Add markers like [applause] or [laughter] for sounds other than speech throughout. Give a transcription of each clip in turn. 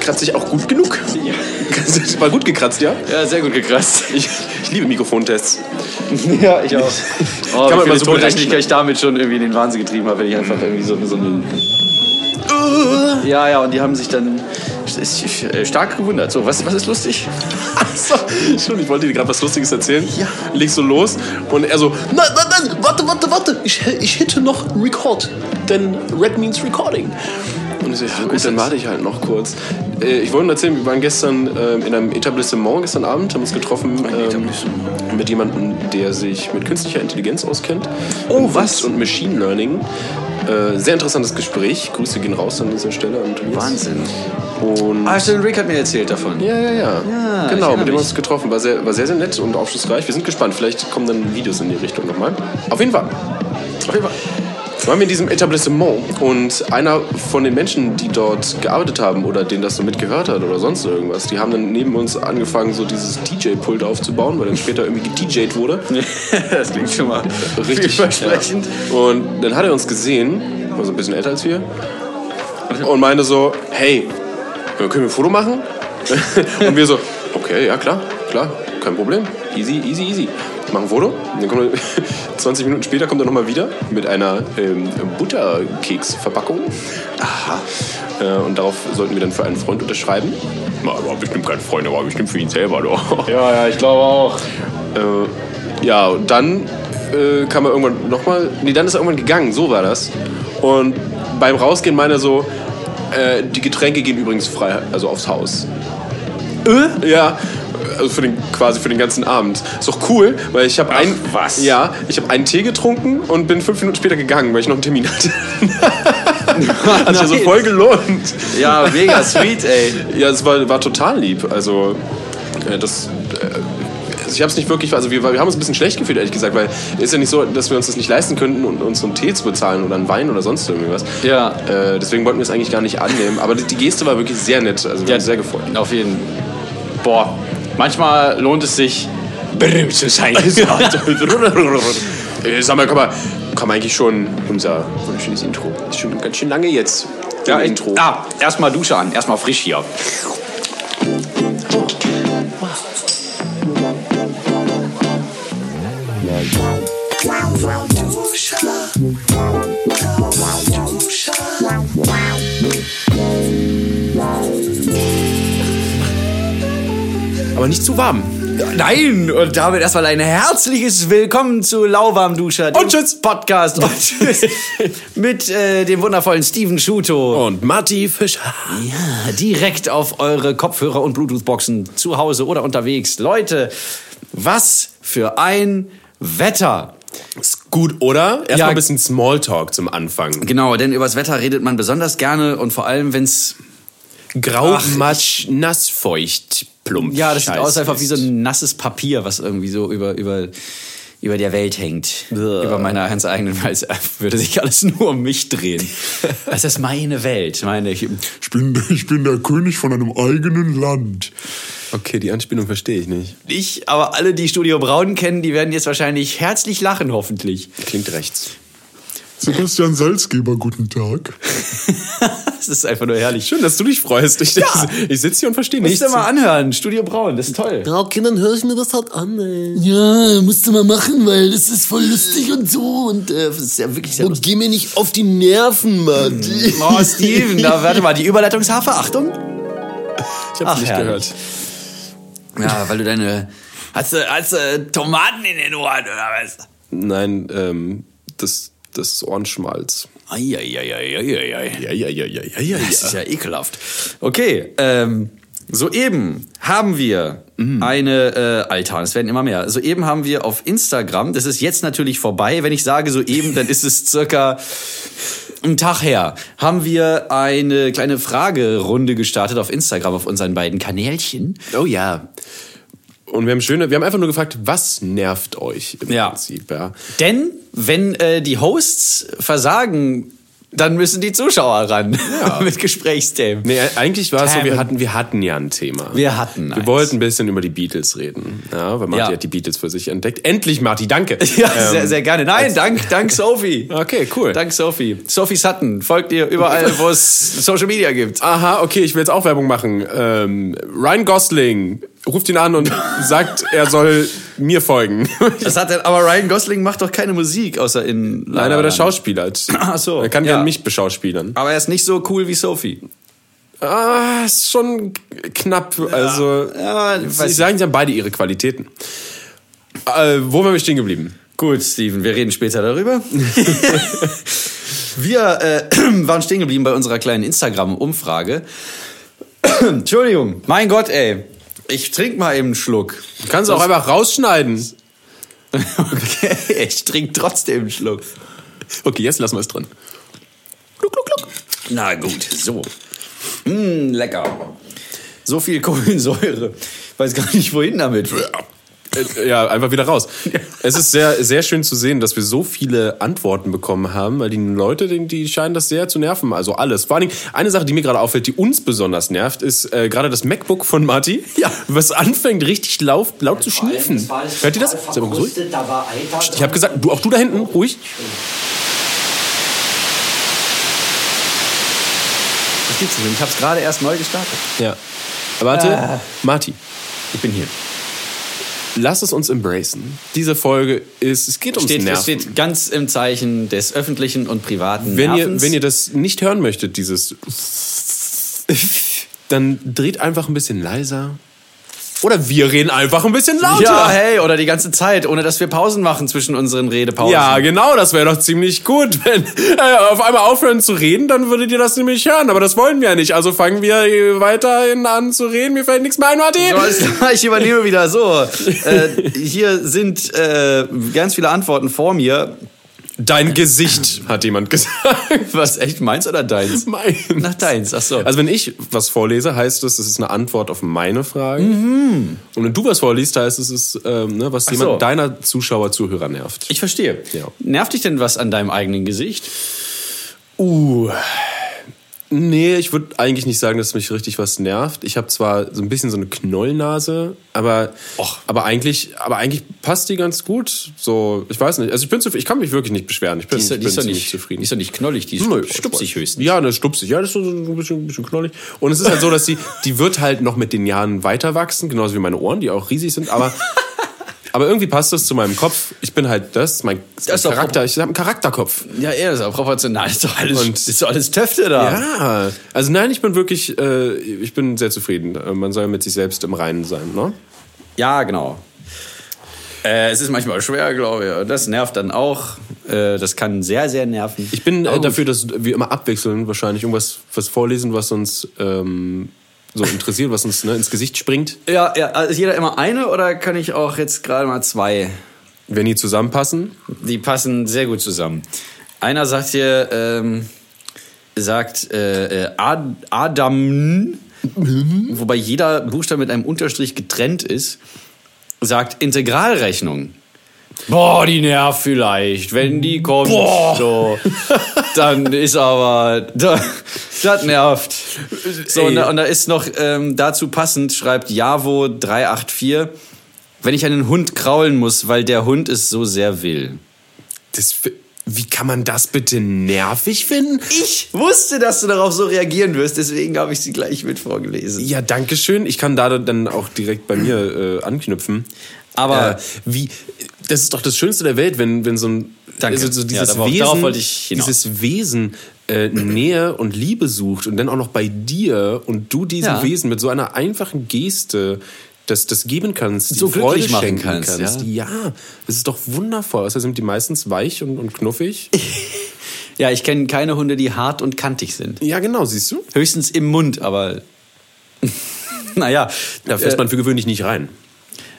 Kratzt sich auch gut genug. Ja. War gut gekratzt, ja? Ja, sehr gut gekratzt. Ich, ich liebe Mikrofontests. [laughs] Ja, ich auch. Oh, Kann man viele so Tontechniker ich damit schon irgendwie in den Wahnsinn getrieben habe, wenn ich einfach irgendwie so, so einen... Ja, ja, und die haben sich dann stark gewundert. So, was, was ist lustig? [laughs] Achso, schon, ich wollte dir gerade was Lustiges erzählen. Ja. Leg so los und er so, nein, nein, nein, warte, warte, warte, ich, ich hitte noch Record, denn Red means Recording. Und ich so, ja gut, dann warte ich halt noch kurz. Äh, ich wollte nur erzählen, wir waren gestern ähm, in einem Etablissement gestern Abend, haben uns getroffen ähm, mit jemandem, der sich mit künstlicher Intelligenz auskennt. Oh, und, was? Und Machine Learning. Äh, sehr interessantes Gespräch. Grüße gehen raus an dieser Stelle an Tobias. Wahnsinn. Und Ah, stimmt, Rick hat mir erzählt davon. ja, ja, ja. Ja, genau, mit dem haben wir uns getroffen. War sehr, war sehr, sehr nett und aufschlussreich. Wir sind gespannt. Vielleicht kommen dann Videos in die Richtung nochmal. Auf jeden Fall. Auf jeden Fall. Waren wir in diesem Etablissement und einer von den Menschen, die dort gearbeitet haben oder denen das so mitgehört hat oder sonst irgendwas, die haben dann neben uns angefangen, so dieses DJ-Pult aufzubauen, weil dann später irgendwie gedJed wurde. [laughs] das klingt schon mal Richtig vielversprechend. Ja. Und dann hat er uns gesehen, war so ein bisschen älter als wir, und meinte so, hey, äh, können wir ein Foto machen? [laughs] und wir so, okay, ja klar, klar, kein Problem, easy, easy, easy. Machen ein Foto. Dann kommt er, 20 [laughs] Minuten später kommt er nochmal wieder mit einer ähm, Butterkeksverpackung. Aha. Äh, und darauf sollten wir dann für einen Freund unterschreiben. Na, war bestimmt kein Freund, aber bestimmt für ihn selber. Doch. [laughs] Ja, ja, ich glaube auch. Äh, ja, und dann äh, kam er irgendwann nochmal. Nee, dann ist er irgendwann gegangen, so war das. Und beim Rausgehen meinte er so, äh, die Getränke gehen übrigens frei, also aufs Haus. Äh? Ja. Also für den, quasi für den ganzen Abend. Ist doch cool, weil ich habe ein, was? Ja, ich habe einen Tee getrunken und bin fünf Minuten später gegangen, weil ich noch einen Termin hatte. [laughs] Hat sich also voll gelohnt. Ja, mega sweet, ey. Ja, es war, war total lieb. Also, äh, das. Äh, also ich habe es nicht wirklich, also wir, wir haben uns ein bisschen schlecht gefühlt, ehrlich gesagt, weil es ist ja nicht so, dass wir uns das nicht leisten könnten, und uns so einen Tee zu bezahlen oder einen Wein oder sonst irgendwie was. Ja. Äh, deswegen wollten wir es eigentlich gar nicht annehmen. Aber die, die Geste war wirklich sehr nett, also wir Ja. haben uns sehr gefreut. Auf jeden Boah, manchmal lohnt es sich, berühmt zu sein. [laughs] Sag mal, man, kann man eigentlich schon unser wunderschönes Intro. Ist schon ganz schön lange jetzt. Ja, Intro. Ah, erstmal Dusche an, erstmal frisch hier. Aber nicht zu warm. Nein, und damit erstmal ein herzliches Willkommen zu Lauwarmduscher, dem Und tschüss. Podcast und tschüss. [laughs] mit äh, dem wundervollen Steven Schuto. Und Matti Fischer. Ja, direkt auf eure Kopfhörer und Bluetooth-Boxen zu Hause oder unterwegs. Leute, was für ein Wetter. Ist gut, oder? Erstmal Ja. ein bisschen Smalltalk zum Anfang. Genau, denn übers Wetter redet man besonders gerne und vor allem, wenn's Grau, Ach, matsch, nass, feucht, plump. Ja, das sieht Scheiß aus einfach wie so ein nasses Papier, was irgendwie so über, über, über der Welt hängt. Über meiner ganz eigenen, weil es [laughs] würde sich alles nur um mich drehen. [laughs] Das ist meine Welt, meine ich. Ich bin, ich bin der König von einem eigenen Land. Okay, die Anspielung verstehe ich nicht. Ich, aber alle, die Studio Braun kennen, die werden jetzt wahrscheinlich herzlich lachen, hoffentlich. Klingt rechts. Sebastian Salzgeber, guten Tag. [laughs] Das ist einfach nur herrlich. Schön, dass du dich freust. Ich, ich sitze hier und verstehe Musst nichts. du mal anhören, Studio Braun, das ist toll. Ja, okay, dann höre ich mir das halt an, ey. Ja, musst du mal machen, weil das ist voll lustig und so. Und äh, Das ist ja wirklich sehr und lustig. geh mir nicht auf die Nerven, Mann. [laughs] Oh, Steven, da warte mal, die Überleitungshafe, Achtung. Ich hab's Ach, nicht herrlich. gehört. Ja, weil du deine. Hast du, hast du Tomaten in den Ohren oder was? Nein, ähm, das, das ist Ohrenschmalz. Eieieiei. Das ist ja ekelhaft. Okay, ähm, soeben haben wir eine äh, Alter, es werden immer mehr. Soeben haben wir auf Instagram, das ist jetzt natürlich vorbei, wenn ich sage soeben, dann ist es circa einen Tag her, haben wir eine kleine Fragerunde gestartet auf Instagram, auf unseren beiden Kanälchen. Oh ja. Und wir haben schöne, wir haben einfach nur gefragt, was nervt euch im Ja. Prinzip, ja. Denn wenn äh, die Hosts versagen dann müssen die Zuschauer ran [laughs] mit Gesprächsthemen. Nee, eigentlich war es so, wir hatten, wir hatten ja ein Thema. Wir hatten Wir eins. wollten ein bisschen über die Beatles reden. Ja, weil Marty Ja. hat die Beatles für sich entdeckt. Endlich, Marty, danke. [laughs] Ja, Ähm, sehr, sehr gerne. Nein, dank, dank [laughs] Sophie. Okay, cool. Dank Sophie. Sophie Sutton. Folgt ihr überall, wo es Social Media gibt. Aha, okay, ich will jetzt auch Werbung machen. Ähm, Ryan Gosling ruft ihn an und sagt, er soll mir folgen. Das hat, aber Ryan Gosling macht doch keine Musik, außer in. Nein, aber der Schauspieler. [laughs] Ach so, Er kann ja. ja mich beschauspielern. Aber er ist nicht so cool wie Sophie. Ah, ist schon knapp. Also, Ja, ich weiß sagen, sie haben beide ihre Qualitäten. Äh, wo waren wir stehen geblieben? Gut, Steven, wir reden später darüber. [laughs] wir äh, [clears throat] waren stehen geblieben bei unserer kleinen Instagram-Umfrage. [clears throat] Entschuldigung, mein Gott, ey. Ich trink mal eben einen Schluck. Du kannst auch einfach rausschneiden. [laughs] Okay, ich trinke trotzdem einen Schluck. Okay, jetzt lassen wir es drin. Na gut, so. Mm, lecker. So viel [laughs] Kohlensäure. Weiß gar nicht, wohin damit. Äh, Ja, einfach wieder raus. Es ist sehr, sehr schön zu sehen, dass wir so viele Antworten bekommen haben, weil die Leute, die, die scheinen das sehr zu nerven. Also alles. Vor allen Dingen, eine Sache, die mir gerade auffällt, die uns besonders nervt, ist äh, gerade das MacBook von Marty, Ja. was anfängt richtig laut, laut zu schniefen. Hört ihr das? Seid mal ruhig. Ich habe gesagt, du, auch du da hinten, ruhig. Was gibt's denn? Ich habe es gerade erst neu gestartet. Ja. Warte, Marty, Ich bin hier. Lass es uns embracen. Diese Folge ist, es geht ums Steht, es Nerven. steht ganz im Zeichen des öffentlichen und privaten Wenn ihr, Nervens. wenn ihr das nicht hören möchtet, dieses, dann dreht einfach ein bisschen leiser. Oder wir reden einfach ein bisschen lauter. ja, hey, oder die ganze Zeit, ohne dass wir Pausen machen zwischen unseren Redepausen. Ja, genau, das wäre doch ziemlich gut. [laughs] Wenn äh, auf einmal aufhören zu reden, dann würdet ihr das nämlich hören. Aber das wollen wir ja nicht. Also fangen wir weiterhin an zu reden. Mir fällt nichts mehr ein, Martin. So, ich übernehme [laughs] wieder so. Äh, hier sind äh, ganz viele Antworten vor mir. Dein Gesicht, hat jemand gesagt. [laughs] Was, echt meins oder deins? Meins. Nach deins, ach so. Also wenn ich was vorlese, heißt es, es ist eine Antwort auf meine Frage. Mhm. Und wenn du was vorliest, heißt es, es ist, ähm, ne, was jemand so. deiner Zuschauer, Zuhörer nervt. ich verstehe. Ja. Nervt dich denn was an deinem eigenen Gesicht? Nee, ich würde eigentlich nicht sagen, dass mich richtig was nervt. Ich habe zwar so ein bisschen so eine Knollnase, aber, aber eigentlich, aber eigentlich passt die ganz gut. So, ich weiß nicht. Also ich bin zufrieden. Ich kann mich wirklich nicht beschweren. Ich bin, Die ist, ich die ist bin ziemlich nicht, zufrieden. Die ist doch nicht knollig, die ist Nö, stupsig höchstens. Ja, ne, stupsig. Ja, das ist so ein bisschen, ein bisschen knollig. Und es ist halt so, dass die, die wird halt noch mit den Jahren weiter wachsen, genauso wie meine Ohren, die auch riesig sind. Aber, [laughs] aber irgendwie passt das zu meinem Kopf. Ich bin halt das, mein Das doch Charakter. Ich habe einen Charakterkopf. Ja, eher ist auch proportional. Ist doch alles, Und- ist doch alles Töfte da. Ja, also nein, ich bin wirklich, äh, ich bin sehr zufrieden. Äh, Man soll mit sich selbst im Reinen sein, ne? Ja, genau. Äh, es ist manchmal schwer, glaube ich. Das nervt dann auch. Äh, das kann sehr, sehr nerven. Ich bin äh, gut. dafür, dass wir immer abwechseln, wahrscheinlich irgendwas was vorlesen, was uns ähm, so interessiert, was uns ne, ins Gesicht springt. Ja, ja, also ist jeder immer eine oder kann ich auch jetzt gerade mal zwei? Wenn die zusammenpassen. Die passen sehr gut zusammen. Einer sagt hier, ähm, sagt äh, äh, Ad Adam, wobei jeder Buchstabe mit einem Unterstrich getrennt ist, sagt Integralrechnung. Boah, die nervt vielleicht, wenn die kommt. So, dann ist aber, da, das nervt. So, und da, und da ist noch ähm, dazu passend, schreibt Javo384, wenn ich einen Hund kraulen muss, weil der Hund es so sehr will. Das, wie kann man das bitte nervig finden? Ich wusste, dass du darauf so reagieren wirst, deswegen habe ich sie gleich mit vorgelesen. Ja, danke schön. Ich kann da dann auch direkt bei mir äh, anknüpfen. Aber- äh, wie, das ist doch das Schönste der Welt, wenn, wenn so ein Danke. Also so Ja, dieses darauf- Wesen, dieses Wesen äh, Nähe und Liebe sucht und dann auch noch bei dir und du diesem Ja. Wesen mit so einer einfachen Geste das, das geben kannst, So die Freude schenken kannst, kannst. Ja, das ist doch wundervoll. Außerdem sind die meistens weich und, und knuffig. [laughs] Ja, ich kenne keine Hunde, die hart und kantig sind. ja, genau, siehst du? Höchstens im Mund, aber [laughs] naja. Da fässt äh, man für gewöhnlich nicht rein.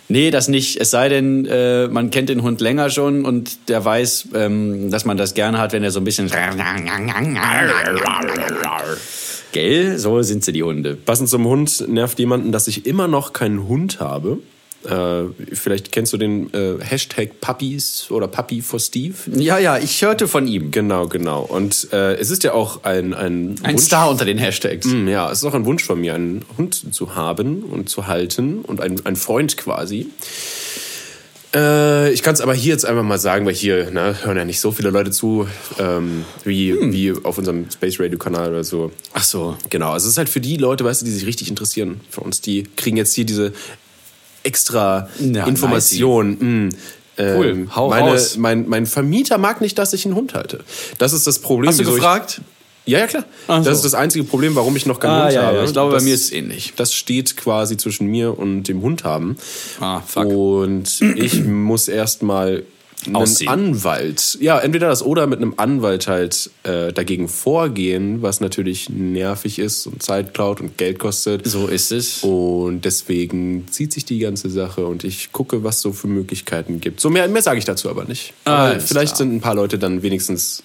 Nee, das nicht. Es sei denn, äh, man kennt den Hund länger schon und der weiß, ähm, dass man das gerne hat, wenn er so ein bisschen. Gell? So sind sie, die Hunde. Passend zum Hund nervt jemanden, dass ich immer noch keinen Hund habe. Äh, vielleicht kennst du den äh, Hashtag Puppies oder Puppy for Steve. Ja, ja, ich hörte von ihm. Genau, genau. Und äh, es ist ja auch ein, ein, Ein Wunsch. Star unter den Hashtags. Mm, Ja, es ist auch ein Wunsch von mir, einen Hund zu haben und zu halten und ein, ein Freund quasi. Äh, ich kann es aber hier jetzt einfach mal sagen, weil hier ne, hören ja nicht so viele Leute zu, ähm, wie, wie auf unserem Space Radio Kanal oder so. Ach so. Genau, also es ist halt für die Leute, weißt du, die sich richtig interessieren für uns, die kriegen jetzt hier diese extra Ja, Informationen. Mm, ähm, Cool, hau meine, raus. Mein, mein Vermieter mag nicht, dass ich einen Hund halte. Das ist das Problem. Hast du gefragt? Ich, ja, ja, klar. Ach so. Das ist das einzige Problem, warum ich noch keinen Ah, Hund ja, habe. ja, ich glaube, das, bei mir ist es ähnlich. Das steht quasi zwischen mir und dem Hund haben. Ah, fuck. Und ich muss erstmal einen Ausziehen. Anwalt, ja, entweder das oder mit einem Anwalt halt äh, dagegen vorgehen, was natürlich nervig ist und Zeit klaut und Geld kostet. So ist es. Und deswegen zieht sich die ganze Sache und ich gucke, was so für Möglichkeiten gibt. So mehr, mehr sage ich dazu aber nicht. Aber vielleicht klar. sind ein paar Leute dann wenigstens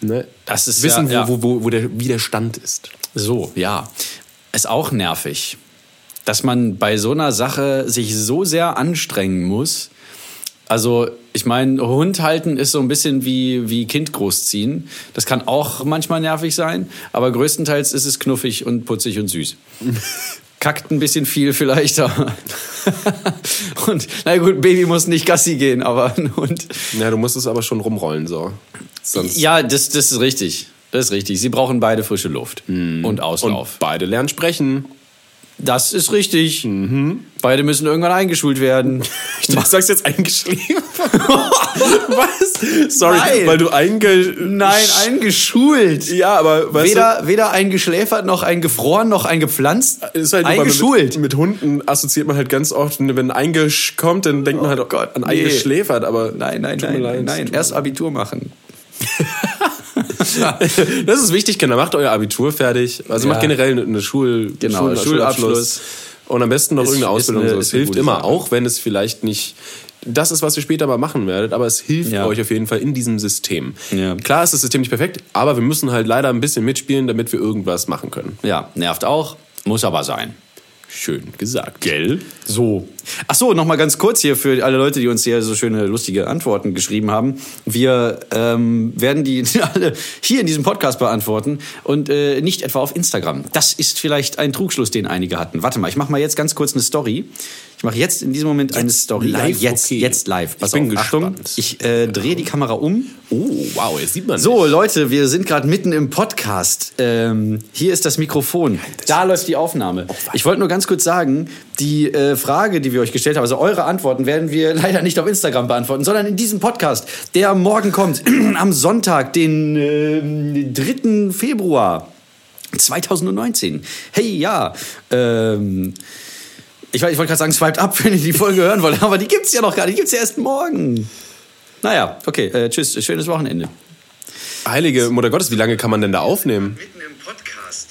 ne, Das ist wissen, ja, ja. Wo, wo, wo der, wie der Stand ist. So, ja. Ist auch nervig, dass man bei so einer Sache sich so sehr anstrengen muss. Also, ich meine, Hund halten ist so ein bisschen wie, wie Kind großziehen. Das kann auch manchmal nervig sein, aber größtenteils ist es knuffig und putzig und süß. [laughs] Kackt ein bisschen viel vielleicht, aber [laughs] und na gut, Baby muss nicht Gassi gehen, aber ein Hund. Ja, du musst es aber schon rumrollen, so. Sonst Ja, das, das ist richtig. Das ist richtig. Sie brauchen beide frische Luft und Auslauf. und beide lernen sprechen. Das ist richtig. Beide müssen irgendwann eingeschult werden. [laughs] Du sagst jetzt eingeschläfert. [laughs] Was? Sorry, Nein. weil du einge... Nein, eingeschult. Ja, aber weißt Weder, weder eingeschläfert, noch eingefroren, noch eingepflanzt. du, ist halt eingeschult. Mit, mit Hunden assoziiert man halt ganz oft, wenn eingesch kommt, dann denkt man halt Oh Gott, an nee. eingeschläfert, aber nein, nein, nein, nein, nein. Erst Abitur machen. [laughs] [laughs] Das ist wichtig, Kinder. Macht euer Abitur fertig. Also Ja. macht generell eine- Schul Genau, Schul Schulabschluss. Und am besten noch Ist- irgendeine Ausbildung. eine- so. Es hilft immer, Sache. auch wenn es vielleicht nicht das ist, was ihr später mal machen werdet, aber es hilft Ja. euch auf jeden Fall in diesem System. Ja. Klar ist das System nicht perfekt, aber wir müssen halt leider ein bisschen mitspielen, damit wir irgendwas machen können. Ja, nervt auch, muss aber sein. Schön gesagt. Gell? So. Ach so, noch mal ganz kurz hier für alle Leute, die uns hier so schöne, lustige Antworten geschrieben haben. Wir ähm, werden die [laughs] alle hier in diesem Podcast beantworten und äh, nicht etwa auf Instagram. Das ist vielleicht ein Trugschluss, den einige hatten. Warte mal, ich mache mal jetzt ganz kurz eine Story. Ich mache jetzt in diesem Moment eine Story. live? Ja, jetzt, Okay. jetzt live. Pass Ich bin auf, Achtung. Ich äh, drehe die Kamera um. Oh, wow, jetzt sieht man So, Leute, wir sind gerade mitten im Podcast. Ähm, hier ist das Mikrofin. Da läuft die Aufnahme. Ich wollte nur ganz kurz sagen, die äh, Frage, die wir euch gestellt haben, also eure Antworten werden wir [laughs] leider nicht auf Instagram beantworten, sondern in diesem Podcast, der morgen kommt, [clears throat] am Sonntag, den ähm, 3. Februar 2019. Hey, ja, ähm, ich, ich wollte gerade sagen, swiped up, [laughs] wenn ihr die Folge hören wollt, aber die gibt's ja noch gar nicht, die gibt's ja erst morgen. Naja, okay, äh, tschüss, schönes Wochenende. Heilige Mutter Gottes, wie lange kann man denn da aufnehmen? Mitten im Podcast.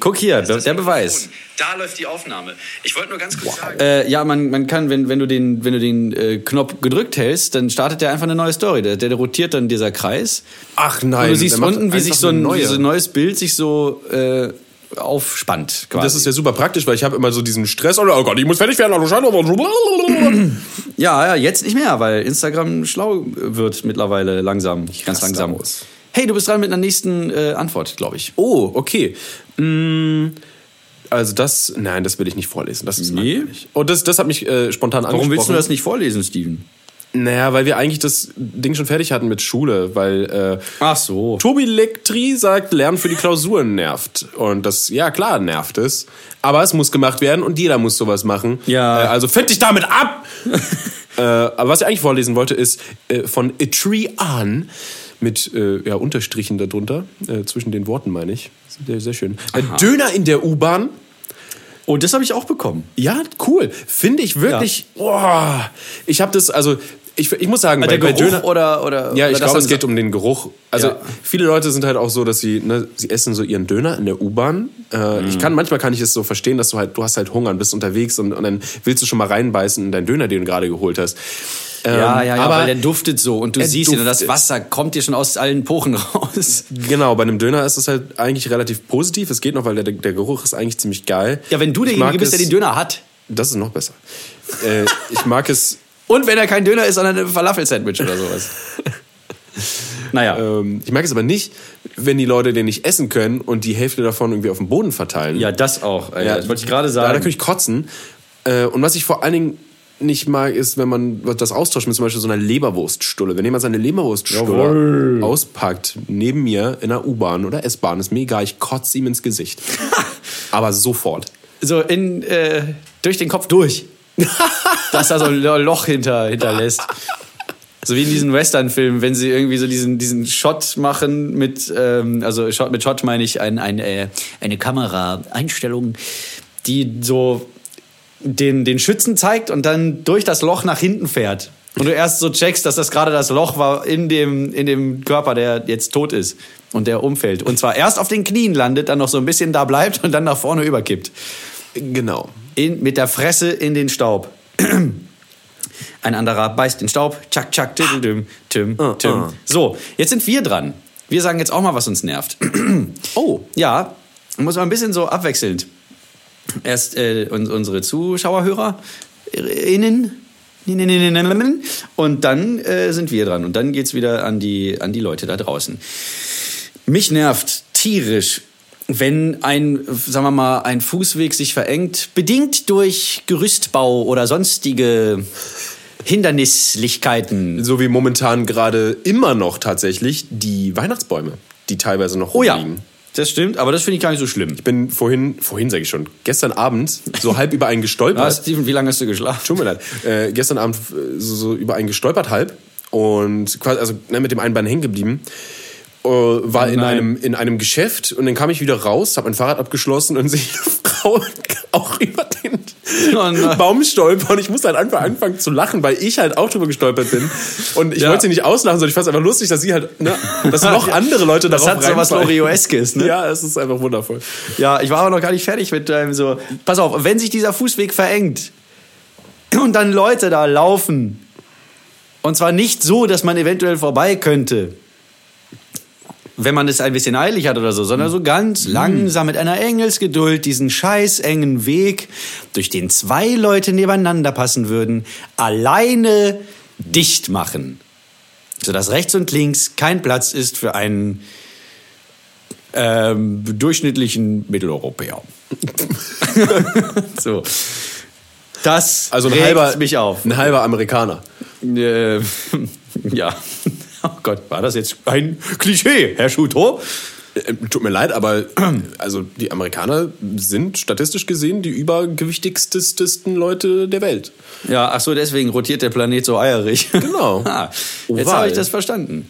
Guck hier, der, der Beweis. Da läuft die Aufnahme. Ich wollte nur ganz kurz sagen. Äh, ja, man, man kann, wenn, wenn du den, wenn du den äh, Knopf gedrückt hältst, dann startet der einfach eine neue Story. Der, der rotiert dann dieser Kreis. Ach Und nein, du siehst unten, wie sich so ein, eine neue. wie so ein neues Bild sich so äh, aufspannt. Quasi. Das ist ja super praktisch, weil ich habe immer so diesen Stress. Oh Gott, ich muss fertig werden. oh, scheiße. [clears throat] ja, ja, jetzt nicht mehr, weil Instagram schlau wird mittlerweile langsam, ganz raste langsam. aus. Hey, du bist dran mit einer nächsten äh, Antwort, glaube ich. Oh, okay. Mm, Also das, nein, das will ich nicht vorlesen. Das ist Nee? Und das, das hat mich äh, spontan angesprochen. Warum willst du das nicht vorlesen, Steven? Naja, weil wir eigentlich das Ding schon fertig hatten mit Schule, weil äh, Ach so. Tobi Lektri sagt, Lernen für die Klausuren nervt. Und das, ja klar, nervt es. Aber es muss gemacht werden und jeder muss sowas machen. Ja. Äh, also find dich damit ab! [laughs] äh, aber was ich eigentlich vorlesen wollte, ist äh, von A Tree On mit äh, ja, Unterstrichen darunter, äh, zwischen den Worten meine ich. Sehr, sehr schön. Äh, Döner in der U-Bahn. Oh, das habe ich auch bekommen. Ja, cool. Finde ich wirklich. Boah, ich habe das, also ich, ich muss sagen, Der bei, bei Geruch Döner. oder, oder Ja, oder ich glaube, es geht um den Geruch. Also Ja. viele Leute sind halt auch so, dass sie, ne, sie essen so ihren Döner in der U-Bahn. Äh, Mhm. Ich kann, manchmal kann ich es so verstehen, dass du halt, du hast halt Hunger und bist unterwegs und, und dann willst du schon mal reinbeißen in deinen Döner, den du gerade geholt hast. Ja, Ähm, ja, ja, aber weil der duftet so und du siehst ihn und das. Wasser kommt dir schon aus allen Pochen raus. Genau, bei einem Döner ist es halt eigentlich relativ positiv. Es geht noch, weil der, der Geruch ist eigentlich ziemlich geil. Ja, wenn du derjenige bist, der den Döner hat. Das ist noch besser. Äh, ich mag es. [laughs] Und wenn er kein Döner ist, sondern ein Falafel-Sandwich oder sowas. [laughs] naja. Ähm, ich mag es aber nicht, wenn die Leute den nicht essen können und die Hälfte davon irgendwie auf dem Boden verteilen. Ja, das auch. Ja, das wollte ich gerade sagen. da könnte ich kotzen. Äh, und was ich vor allen Dingen nicht mag, ist, wenn man das austauscht mit zum Beispiel so einer Leberwurststulle. Wenn jemand seine Leberwurststulle auspackt, neben mir in der U-Bahn oder S-Bahn, ist mir egal, ich kotze ihm ins Gesicht. [laughs] aber sofort. so in, äh, durch den Kopf durch. [laughs] Dass da so ein Loch hinter, hinterlässt. So wie in diesen Western-Filmen, wenn sie irgendwie so diesen, diesen Shot machen mit, ähm, also Shot, mit Shot meine ich ein, ein, äh, eine Kameraeinstellung, die so den, den Schützen zeigt und dann durch das Loch nach hinten fährt. Und du erst so checkst, dass das gerade das Loch war in dem, in dem Körper, der jetzt tot ist und der umfällt. Und zwar erst auf den Knien landet, dann noch so ein bisschen da bleibt und dann nach vorne überkippt. Genau. In, mit der Fresse in den Staub. [clears throat] Ein anderer beißt den Staub. Tschak, tschak, tüdüm, tüm, tüm. ah. So, jetzt sind wir dran. Wir sagen jetzt auch mal, was uns nervt. [clears throat] Oh. Ja, muss man ein bisschen so abwechselnd. Erst äh, uns, unsere Zuschauerhörer innen und dann äh, sind wir dran und dann geht's wieder an die an die Leute da draußen. Mich nervt tierisch, wenn ein, sagen wir mal, ein Fußweg sich verengt, bedingt durch Gerüstbau oder sonstige Hindernislichkeiten. So wie momentan gerade immer noch tatsächlich die Weihnachtsbäume, die teilweise noch Oh ja, rumliegen. Das stimmt, aber das finde ich gar nicht so schlimm. Ich bin vorhin, vorhin sage ich schon, gestern Abend so halb über einen gestolpert. Ah, Steven, wie lange hast du geschlafen? Tut mir leid. Äh, gestern Abend äh, so, so über einen gestolpert halb und quasi, also ne, mit dem einen Bein hängen geblieben. Äh, war in nein. einem, in einem Geschäft und dann kam ich wieder raus, habe mein Fahrrad abgeschlossen und [laughs] sehe eine Frau auch über [laughs] Oh. Baum stolpern und ich musste halt einfach anfangen zu lachen, weil ich halt auch drüber gestolpert bin. Und ich Ja. wollte sie nicht auslachen, sondern ich fand es einfach lustig, dass sie halt, ne, dass noch [laughs] andere Leute Das darauf hat so was. Lorioeskes, ne? [laughs] Ja, es ist einfach wundervoll. Ja, ich war aber noch gar nicht fertig mit deinem so. Pass auf, wenn sich dieser Fußweg verengt und dann Leute da laufen, und zwar nicht so, dass man eventuell vorbei könnte, wenn man es ein bisschen eilig hat oder so, sondern so ganz langsam mit einer Engelsgeduld diesen scheiß engen Weg, durch den zwei Leute nebeneinander passen würden, alleine dicht machen. Sodass rechts und links kein Platz ist für einen ähm, durchschnittlichen Mitteleuropäer. [laughs] so. Das Also ein halber, mich auf. ein halber Amerikaner. Äh, [laughs] ja. [laughs] Oh Gott, war das jetzt ein Klischee, Herr Schuto? Äh, Tut mir leid, aber also die Amerikaner sind statistisch gesehen die übergewichtigstesten Leute der Welt. Ja, ach so, deswegen rotiert der Planet so eierig. Genau. [laughs] Ah, jetzt habe ich das verstanden.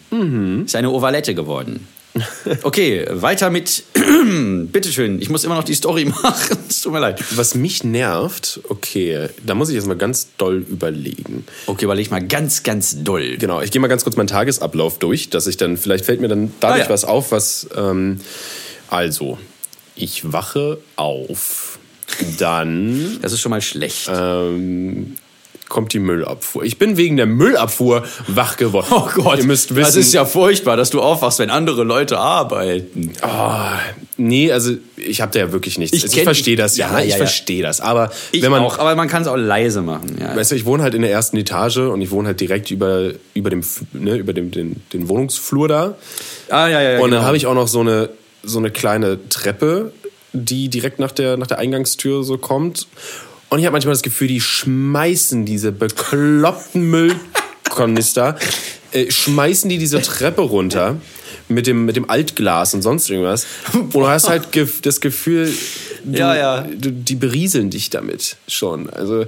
Ist eine Ovalette geworden. [laughs] Okay, weiter mit. [clears throat] Bitteschön, ich muss immer noch die Story [laughs] machen. Es tut mir leid. Was mich nervt, okay, da muss ich jetzt mal ganz doll überlegen. Okay, überleg mal ganz, ganz doll. Genau, ich gehe mal ganz kurz meinen Tagesablauf durch, dass ich dann, vielleicht fällt mir dann dadurch Ah, ja. was auf, was, ähm, also, ich wache auf, dann Das ist schon mal schlecht. ähm, kommt die Müllabfuhr. Ich bin wegen der Müllabfuhr wach geworden. Oh Gott, Ihr müsst wissen, das ist ja furchtbar, dass du aufwachst, wenn andere Leute arbeiten. Ah, nee, also ich habe da ja wirklich nichts. Ich Ich, kenn- verstehe das, ja, Ja, ja, ich ja. verstehe das. Aber Ich wenn man, auch, aber man kann es auch leise machen. Ja. weißt du, ich wohne halt in der ersten Etage und ich wohne halt direkt über, über dem, ne, über dem, den, den Wohnungsflur da. Ah, ja, ja, ja. Und genau. dann habe ich auch noch so eine, so eine kleine Treppe, die direkt nach der, nach der Eingangstür so kommt. Und ich habe manchmal das Gefühl, die schmeißen diese bekloppten Müllkanister, äh, schmeißen die diese Treppe runter mit dem, mit dem Altglas und sonst irgendwas. Und du hast halt das Gefühl, du, Ja, ja. Du, die berieseln dich damit schon. Also,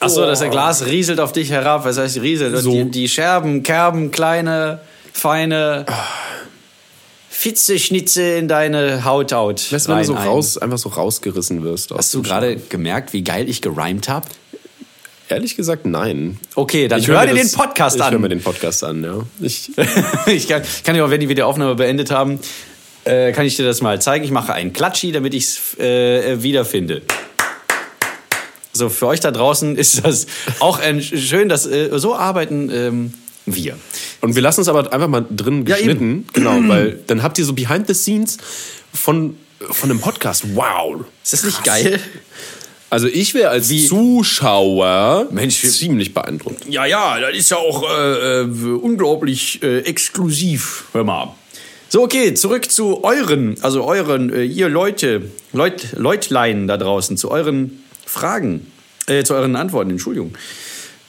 Ach so, dass der Glas rieselt auf dich herab. Was heißt rieselt? Und So. die, die Scherben, Kerben, kleine, feine Fitzeschnitze in deine Haut haut. weißt du, wenn du so raus, einfach so rausgerissen wirst. Hast du gerade gemerkt, wie geil ich gerimt habe? Ehrlich gesagt, nein. Okay, dann Ich hör mir dir den das- Podcast Ich höre mir an. den Podcast an, ja. Ich, [laughs] ich kann, kann dir auch, wenn die Videoaufnahme beendet haben, äh, kann ich dir das mal zeigen. Ich mache einen Klatschi, damit ich es äh, wiederfinde. So, für euch da draußen ist das auch ein, schön, dass äh, so arbeiten ähm, wir. und wir lassen es aber einfach mal drin Ja, geschnitten. genau, [clears throat] weil dann habt ihr so Behind the Scenes von, von einem Podcast. Wow. Ist das nicht geil? Also ich wäre als Zuschauer Mensch, ziemlich beeindruckt. Ja, ja, das ist ja auch äh, äh, unglaublich äh, exklusiv. Hör mal. So, okay, zurück zu euren, also euren, äh, ihr Leute, Leut, Leutlein da draußen, zu euren Fragen, äh, zu euren Antworten, Entschuldigung.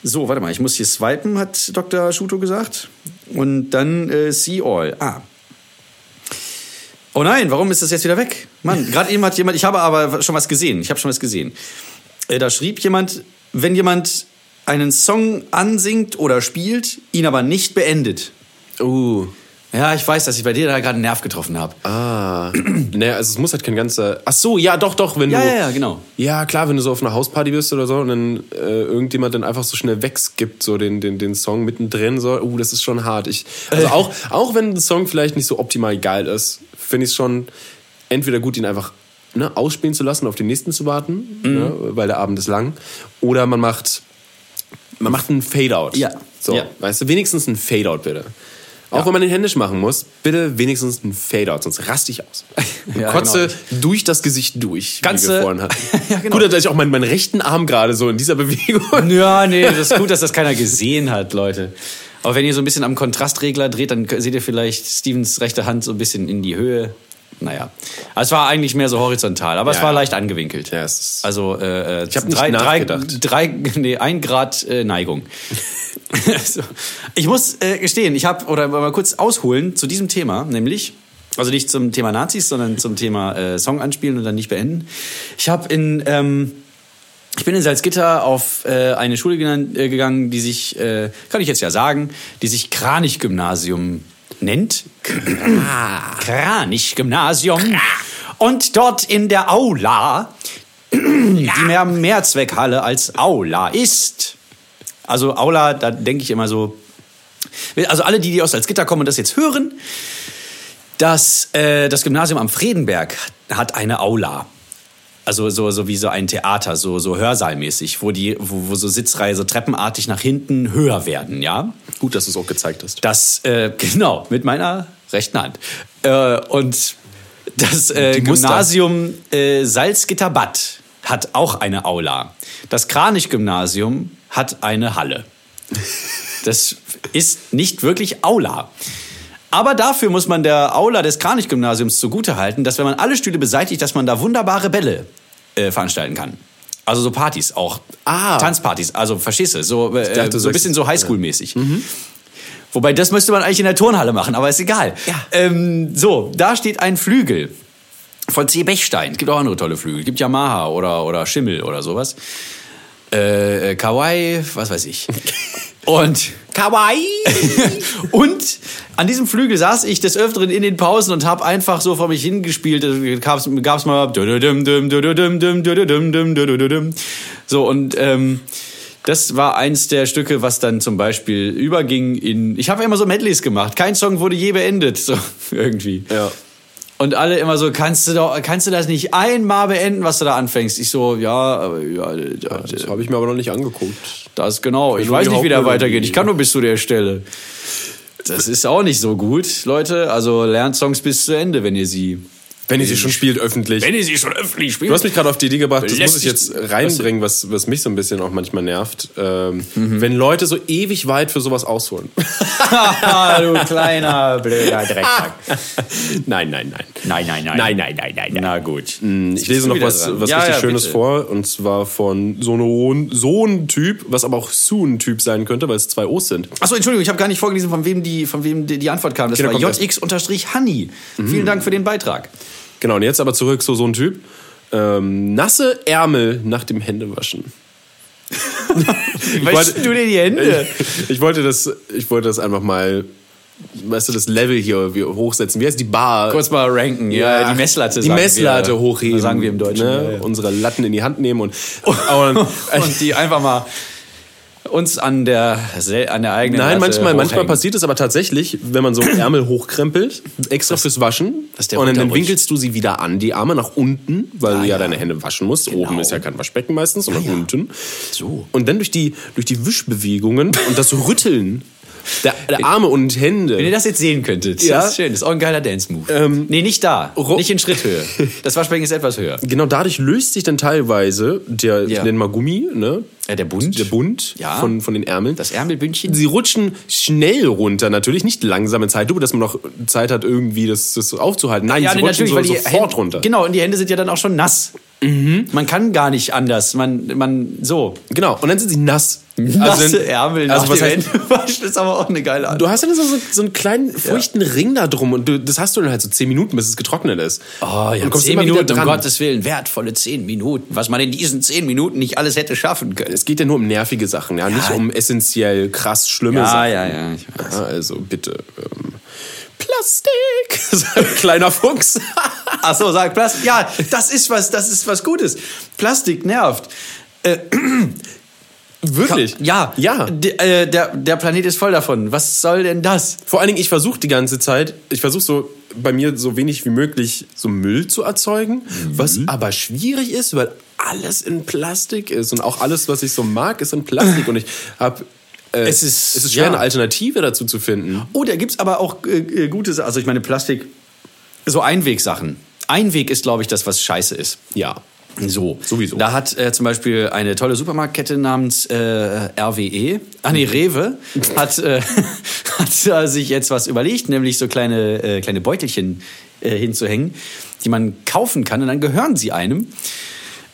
So, warte mal, ich muss hier swipen, hat Dr. Schuto gesagt. Und dann äh, see all. Ah. Oh nein, warum ist das jetzt wieder weg? Mann, [laughs] gerade eben hat jemand, ich habe aber schon was gesehen. Ich habe schon was gesehen. Äh, da schrieb jemand, wenn jemand einen Song ansingt oder spielt, ihn aber nicht beendet. Uh. Ja, ich weiß, dass ich bei dir da gerade einen Nerv getroffen habe. Ah. [clears throat] naja, also es muss halt kein ganzer. Ach so, ja, doch, doch, wenn Ja, du. ja, ja, genau. Ja, klar, wenn du so auf einer Hausparty bist oder so und dann äh, irgendjemand dann einfach so schnell wegskippt, so den, den, den Song mittendrin, so, uh, das ist schon hart. Ich, also auch, [laughs] auch wenn ein Song vielleicht nicht so optimal geil ist, finde ich es schon entweder gut, ihn einfach ne, ausspielen zu lassen, auf den nächsten zu warten, Mhm. ne, weil der Abend ist lang. Oder man macht, man macht einen Fade-Out. Ja. So, Ja. weißt du, wenigstens ein Fade-Out bitte. Auch wenn man den händisch machen muss, bitte wenigstens ein Fade-Out, sonst raste ich aus. [laughs] Ja, Kotze genau. durch das Gesicht durch, Ganze- wie wir vorhin hatten. [laughs] Ja, genau. Gut, dass ich auch meinen, meinen rechten Arm gerade so in dieser Bewegung. [laughs] Ja, nee, das ist gut, dass das keiner gesehen hat, Leute. Aber wenn ihr so ein bisschen am Kontrastregler dreht, dann seht ihr vielleicht Stevens rechte Hand so ein bisschen in die Höhe. Naja. Also es war eigentlich mehr so horizontal, aber es Ja, war ja. leicht angewinkelt. Ja, es also äh, äh, Ich hab nicht drei, nachgedacht. Drei, drei, nee, ein Grad äh, Neigung. [laughs] so. Ich muss äh, gestehen, ich habe, oder mal kurz ausholen zu diesem Thema, nämlich, also nicht zum Thema Nazis, sondern zum Thema äh, Song anspielen und dann nicht beenden. Ich habe in... Ähm, ich bin in Salzgitter auf äh, eine Schule äh, gegangen, die sich, äh, kann ich jetzt ja sagen, die sich Kranich-Gymnasium nennt. Kranich-Gymnasium. Und dort in der Aula, die mehr Mehrzweckhalle als Aula ist. Also Aula, da denke ich immer so, also alle, die, die aus Salzgitter kommen und das jetzt hören, das, äh, das Gymnasium am Friedenberg hat eine Aula. Also so, so wie so ein Theater, so, so Hörsaalmäßig, wo, die, wo, wo so Sitzreihe so treppenartig nach hinten höher werden, ja? Gut, dass du es auch gezeigt hast. Das, äh, [laughs] genau, mit meiner rechten Hand. Äh, und das äh. Gymnasium äh, Salzgitter-Bad hat auch eine Aula. Das Kranich-Gymnasium hat eine Halle. Das ist nicht wirklich Aula. Aber dafür muss man der Aula des Kranich-Gymnasiums zugutehalten, dass wenn man alle Stühle beseitigt, dass man da wunderbare Bälle äh, veranstalten kann. Also so Partys auch. Ah. Tanzpartys. Also verstehst du? So, äh, dachte, so ein bisschen so Highschool-mäßig. Wobei, das müsste man eigentlich in der Turnhalle machen, aber ist egal. Ja. Ähm, so, da steht ein Flügel von C. Bechstein. Es gibt auch andere tolle Flügel. Es gibt Yamaha oder, oder Schimmel oder sowas. Äh, äh, Kawaii, was weiß ich. [laughs] Und Kawaii! [laughs] und an diesem Flügel saß ich des Öfteren in den Pausen und habe einfach so vor mich hingespielt. Da gab's, gab's mal so und ähm, das war eins der Stücke, was dann zum Beispiel überging in. Ich habe immer so Medleys gemacht. Kein Song wurde je beendet, so [laughs] irgendwie. Ja. Und alle immer so, kannst du doch, kannst du das nicht einmal beenden, was du da anfängst? Ich so, ja, aber ja, das, Das habe ich mir aber noch nicht angeguckt. das genau. Ich nur weiß nicht, wie der weitergeht. Ich kann nur bis zu der Stelle. Das ist auch nicht so gut, Leute. Also lernt Songs bis zu Ende, wenn ihr sie. Wenn ihr sie schon spielt öffentlich. Wenn ihr sie schon öffentlich spielt. Du hast mich gerade auf die Idee gebracht, das muss ich jetzt reinbringen, was, was mich so ein bisschen auch manchmal nervt. Ähm, Mhm. Wenn Leute so ewig weit für sowas ausholen. [laughs] du kleiner blöder Drecksack. [laughs] nein, nein, nein. Nein, nein, nein. Nein, nein, nein, nein, nein. Na gut. Ich lese noch was, was Ja, richtig ja, Schönes bitte. vor. Und zwar von so, einem- so ein Typ, was aber auch Soon-Typ sein könnte, weil es zwei O's sind. Achso, Entschuldigung, ich habe gar nicht vorgelesen, von wem die, von wem die, die Antwort kam. Das dann war. JX-Honey. Vielen Dank für den Beitrag. Genau, und jetzt aber zurück zu so ein Typ. Ähm, nasse Ärmel nach dem Händewaschen. [laughs] Waschst du dir die Hände? Ich, ich, wollte das, ich wollte das einfach mal, weißt du, das Level hier wie- hochsetzen. Wie heißt die Bar? Kurz mal ranken, ja, die Messlatte. Die Messlatte wir, hochheben. Sagen wir im Deutschen. Ne? Ja, ja. Unsere Latten in die Hand nehmen und, [laughs] und und die einfach mal uns an der, an der eigenen Nein, manchmal, manchmal passiert es aber tatsächlich, wenn man so Ärmel [laughs] hochkrempelt, extra fürs Waschen. das ist der und dann, winkelst du sie wieder an, die Arme nach unten, weil du ja, ja. deine Hände waschen musst. Oben ist ja kein Waschbecken meistens, sondern unten. So. Und dann durch die, durch die Wischbewegungen und das Rütteln Der, der Arme und Hände. Wenn ihr das jetzt sehen könntet, Ja. das ist schön. Das ist auch ein geiler Dance-Move. Ähm, nee, nicht da. Nicht in Schritthöhe. Das Waschbecken ist etwas höher. Genau dadurch löst sich dann teilweise der, Ja. ich nenne mal Gummi, ne? Äh, der Bund. Der Bund Ja. von, von den Ärmeln. Das Ärmelbündchen. Sie rutschen schnell runter, natürlich nicht langsam in Zeitlupe, dass man noch Zeit hat, irgendwie das, das aufzuhalten. Nein, sie nee, rutschen so, sofort Hände, runter. Genau, und die Hände sind ja dann auch schon nass. Man kann gar nicht anders. Man, man, so. Genau, und dann sind sie nass. Nasse dann- Ärmel Also was heißt, [laughs] waschen ist aber auch eine geile Art. du hast dann so, so, einen kleinen feuchten Ring da drum und du, das hast du dann halt so zehn Minuten, bis es getrocknet ist. Oh ja, und zehn Minuten, um. Gottes Willen, wertvolle zehn Minuten. Was man in diesen zehn Minuten nicht alles hätte schaffen können. Es geht ja nur um nervige Sachen, ja, nicht um essentiell krass schlimme Ja, Sachen. ja, ja. Ja, also bitte. Ähm, Plastik! [laughs] Kleiner Fuchs. [laughs] Ach so, sag Plastik. Ja, das ist was, das ist was Gutes. Plastik nervt. Äh, [clears throat] Wirklich? Ja, Ja. D äh, der, der Planet ist voll davon. Was soll denn das? Vor allen Dingen, ich versuche die ganze Zeit, ich versuche so bei mir so wenig wie möglich so Müll zu erzeugen, was aber schwierig ist, weil alles in Plastik ist und auch alles, was ich so mag, ist in Plastik [laughs] und ich habe äh, Es ist- es ist schwer, ja. eine Alternative dazu zu finden. Oh, da gibt's aber auch äh, äh, gute Sachen. Also ich meine Plastik, so Einwegsachen. Einweg ist, glaube ich, das, was scheiße ist. Ja. So, Sowieso. Da hat äh, zum Beispiel eine tolle Supermarktkette namens äh, RWE, ah nee, Rewe, hat, äh, [laughs] hat sich jetzt was überlegt, nämlich so kleine, äh, kleine Beutelchen äh, hinzuhängen, die man kaufen kann und dann gehören sie einem.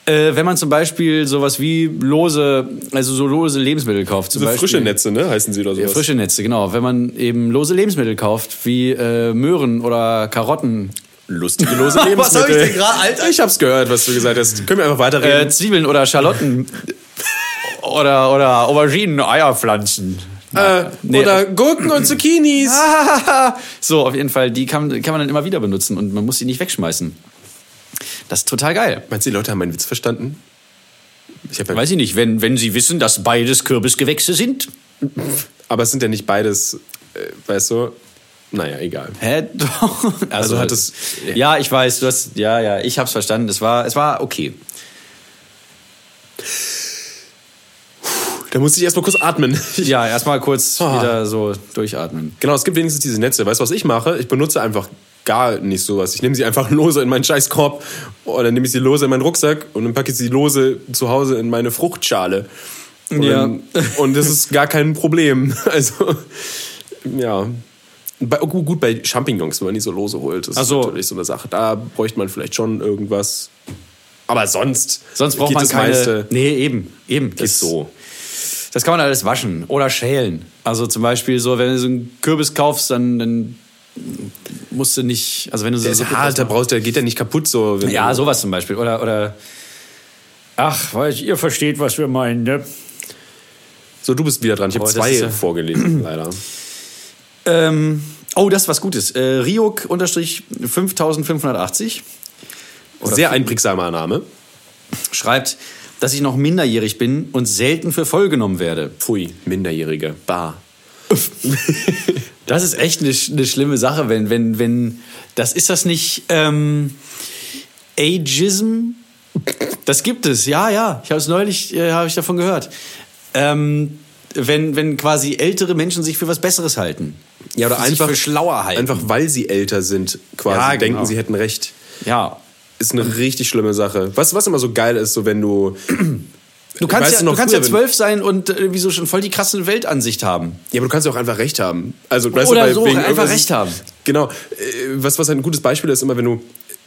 Äh, wenn man zum Beispiel sowas wie lose, also so lose Lebensmittel kauft, zum So Beispiel. frische Netze, ne, heißen sie oder Ja, sowas. frische Netze, genau. Wenn man eben lose Lebensmittel kauft, wie äh, Möhren oder Karotten, Lustige lose [laughs] Was Lebensmittel. hab ich denn gerade, Alter? Ich hab's gehört, was du gesagt hast. Können wir einfach äh, weiterreden? Zwiebeln oder Schalotten [laughs] oder, oder Auberginen, Eierpflanzen. Äh, nee. Oder Gurken und Zucchinis. [laughs] so, auf jeden Fall, die kann, kann man dann immer wieder benutzen und man muss sie nicht wegschmeißen. Das ist total geil. Meinst du, die Leute haben meinen Witz verstanden? Ich ja, Weiß ich nicht, wenn, wenn sie wissen, dass beides Kürbisgewächse sind. aber es sind ja nicht beides, äh, weißt du? Naja, egal. Hä? Doch. [laughs] Also, hat es- Ja, ich weiß, du hast. Ja, ja, ich hab's verstanden. Es war, es war okay. Da musste ich erstmal kurz atmen. [laughs] Ja, erstmal kurz Ah. wieder so durchatmen. Genau, es gibt wenigstens diese Netze. Weißt du, was ich mache? Ich benutze einfach gar nicht sowas. Ich nehme sie einfach [laughs] lose in meinen Scheißkorb oder nehme ich sie lose in meinen Rucksack und dann packe ich sie lose zu Hause in meine Fruchtschale. Und, Ja. und das ist gar kein Problem. [laughs] Also, ja. Bei, oh, gut, bei Champignons, wenn man die so lose holt, das so. ist natürlich so eine Sache. Da bräuchte man vielleicht schon irgendwas. Aber sonst, Sonst braucht man das keine. meiste Nee, eben, eben. ist so. Das kann man alles waschen oder schälen. Also zum Beispiel so, wenn du so einen Kürbis kaufst, dann, dann musst du nicht. Also wenn du so Der so ist hart, der, brauchst, der geht ja nicht kaputt so. Ja, du- sowas zum Beispiel. Oder, oder. Ach, weil ihr versteht, was wir meinen, ne? So, du bist wieder dran. Ich habe zwei ja- vorgelesen, [clears throat] leider. Ähm, oh, das ist was Gutes. Äh, unterstrich 5580 Sehr einprägsamer Name. schreibt, dass ich noch minderjährig bin und selten für voll genommen werde. Pfui, Minderjährige. Bar. [laughs] Das ist echt eine, eine schlimme Sache, wenn, wenn, wenn, das ist das nicht, ähm, Ageism? Das gibt es, ja, ja. Ich habe es neulich, äh, habe ich davon gehört. Ähm, wenn, wenn quasi ältere Menschen sich für was Besseres halten. Ja, oder einfach für schlauer halten. Einfach weil sie älter sind, quasi Ja, denken, genau. sie hätten recht. Ja. Ist eine richtig schlimme Sache. Was, was immer so geil ist, so wenn du. Du kannst, ja, noch du kannst ja zwölf sein und äh, irgendwie so schon voll die krasse Weltansicht haben. Ja, aber du kannst ja auch einfach recht haben. Also, weißt Oder du, so, wegen einfach recht haben. Genau. Äh, Was, was ein gutes Beispiel ist, immer wenn du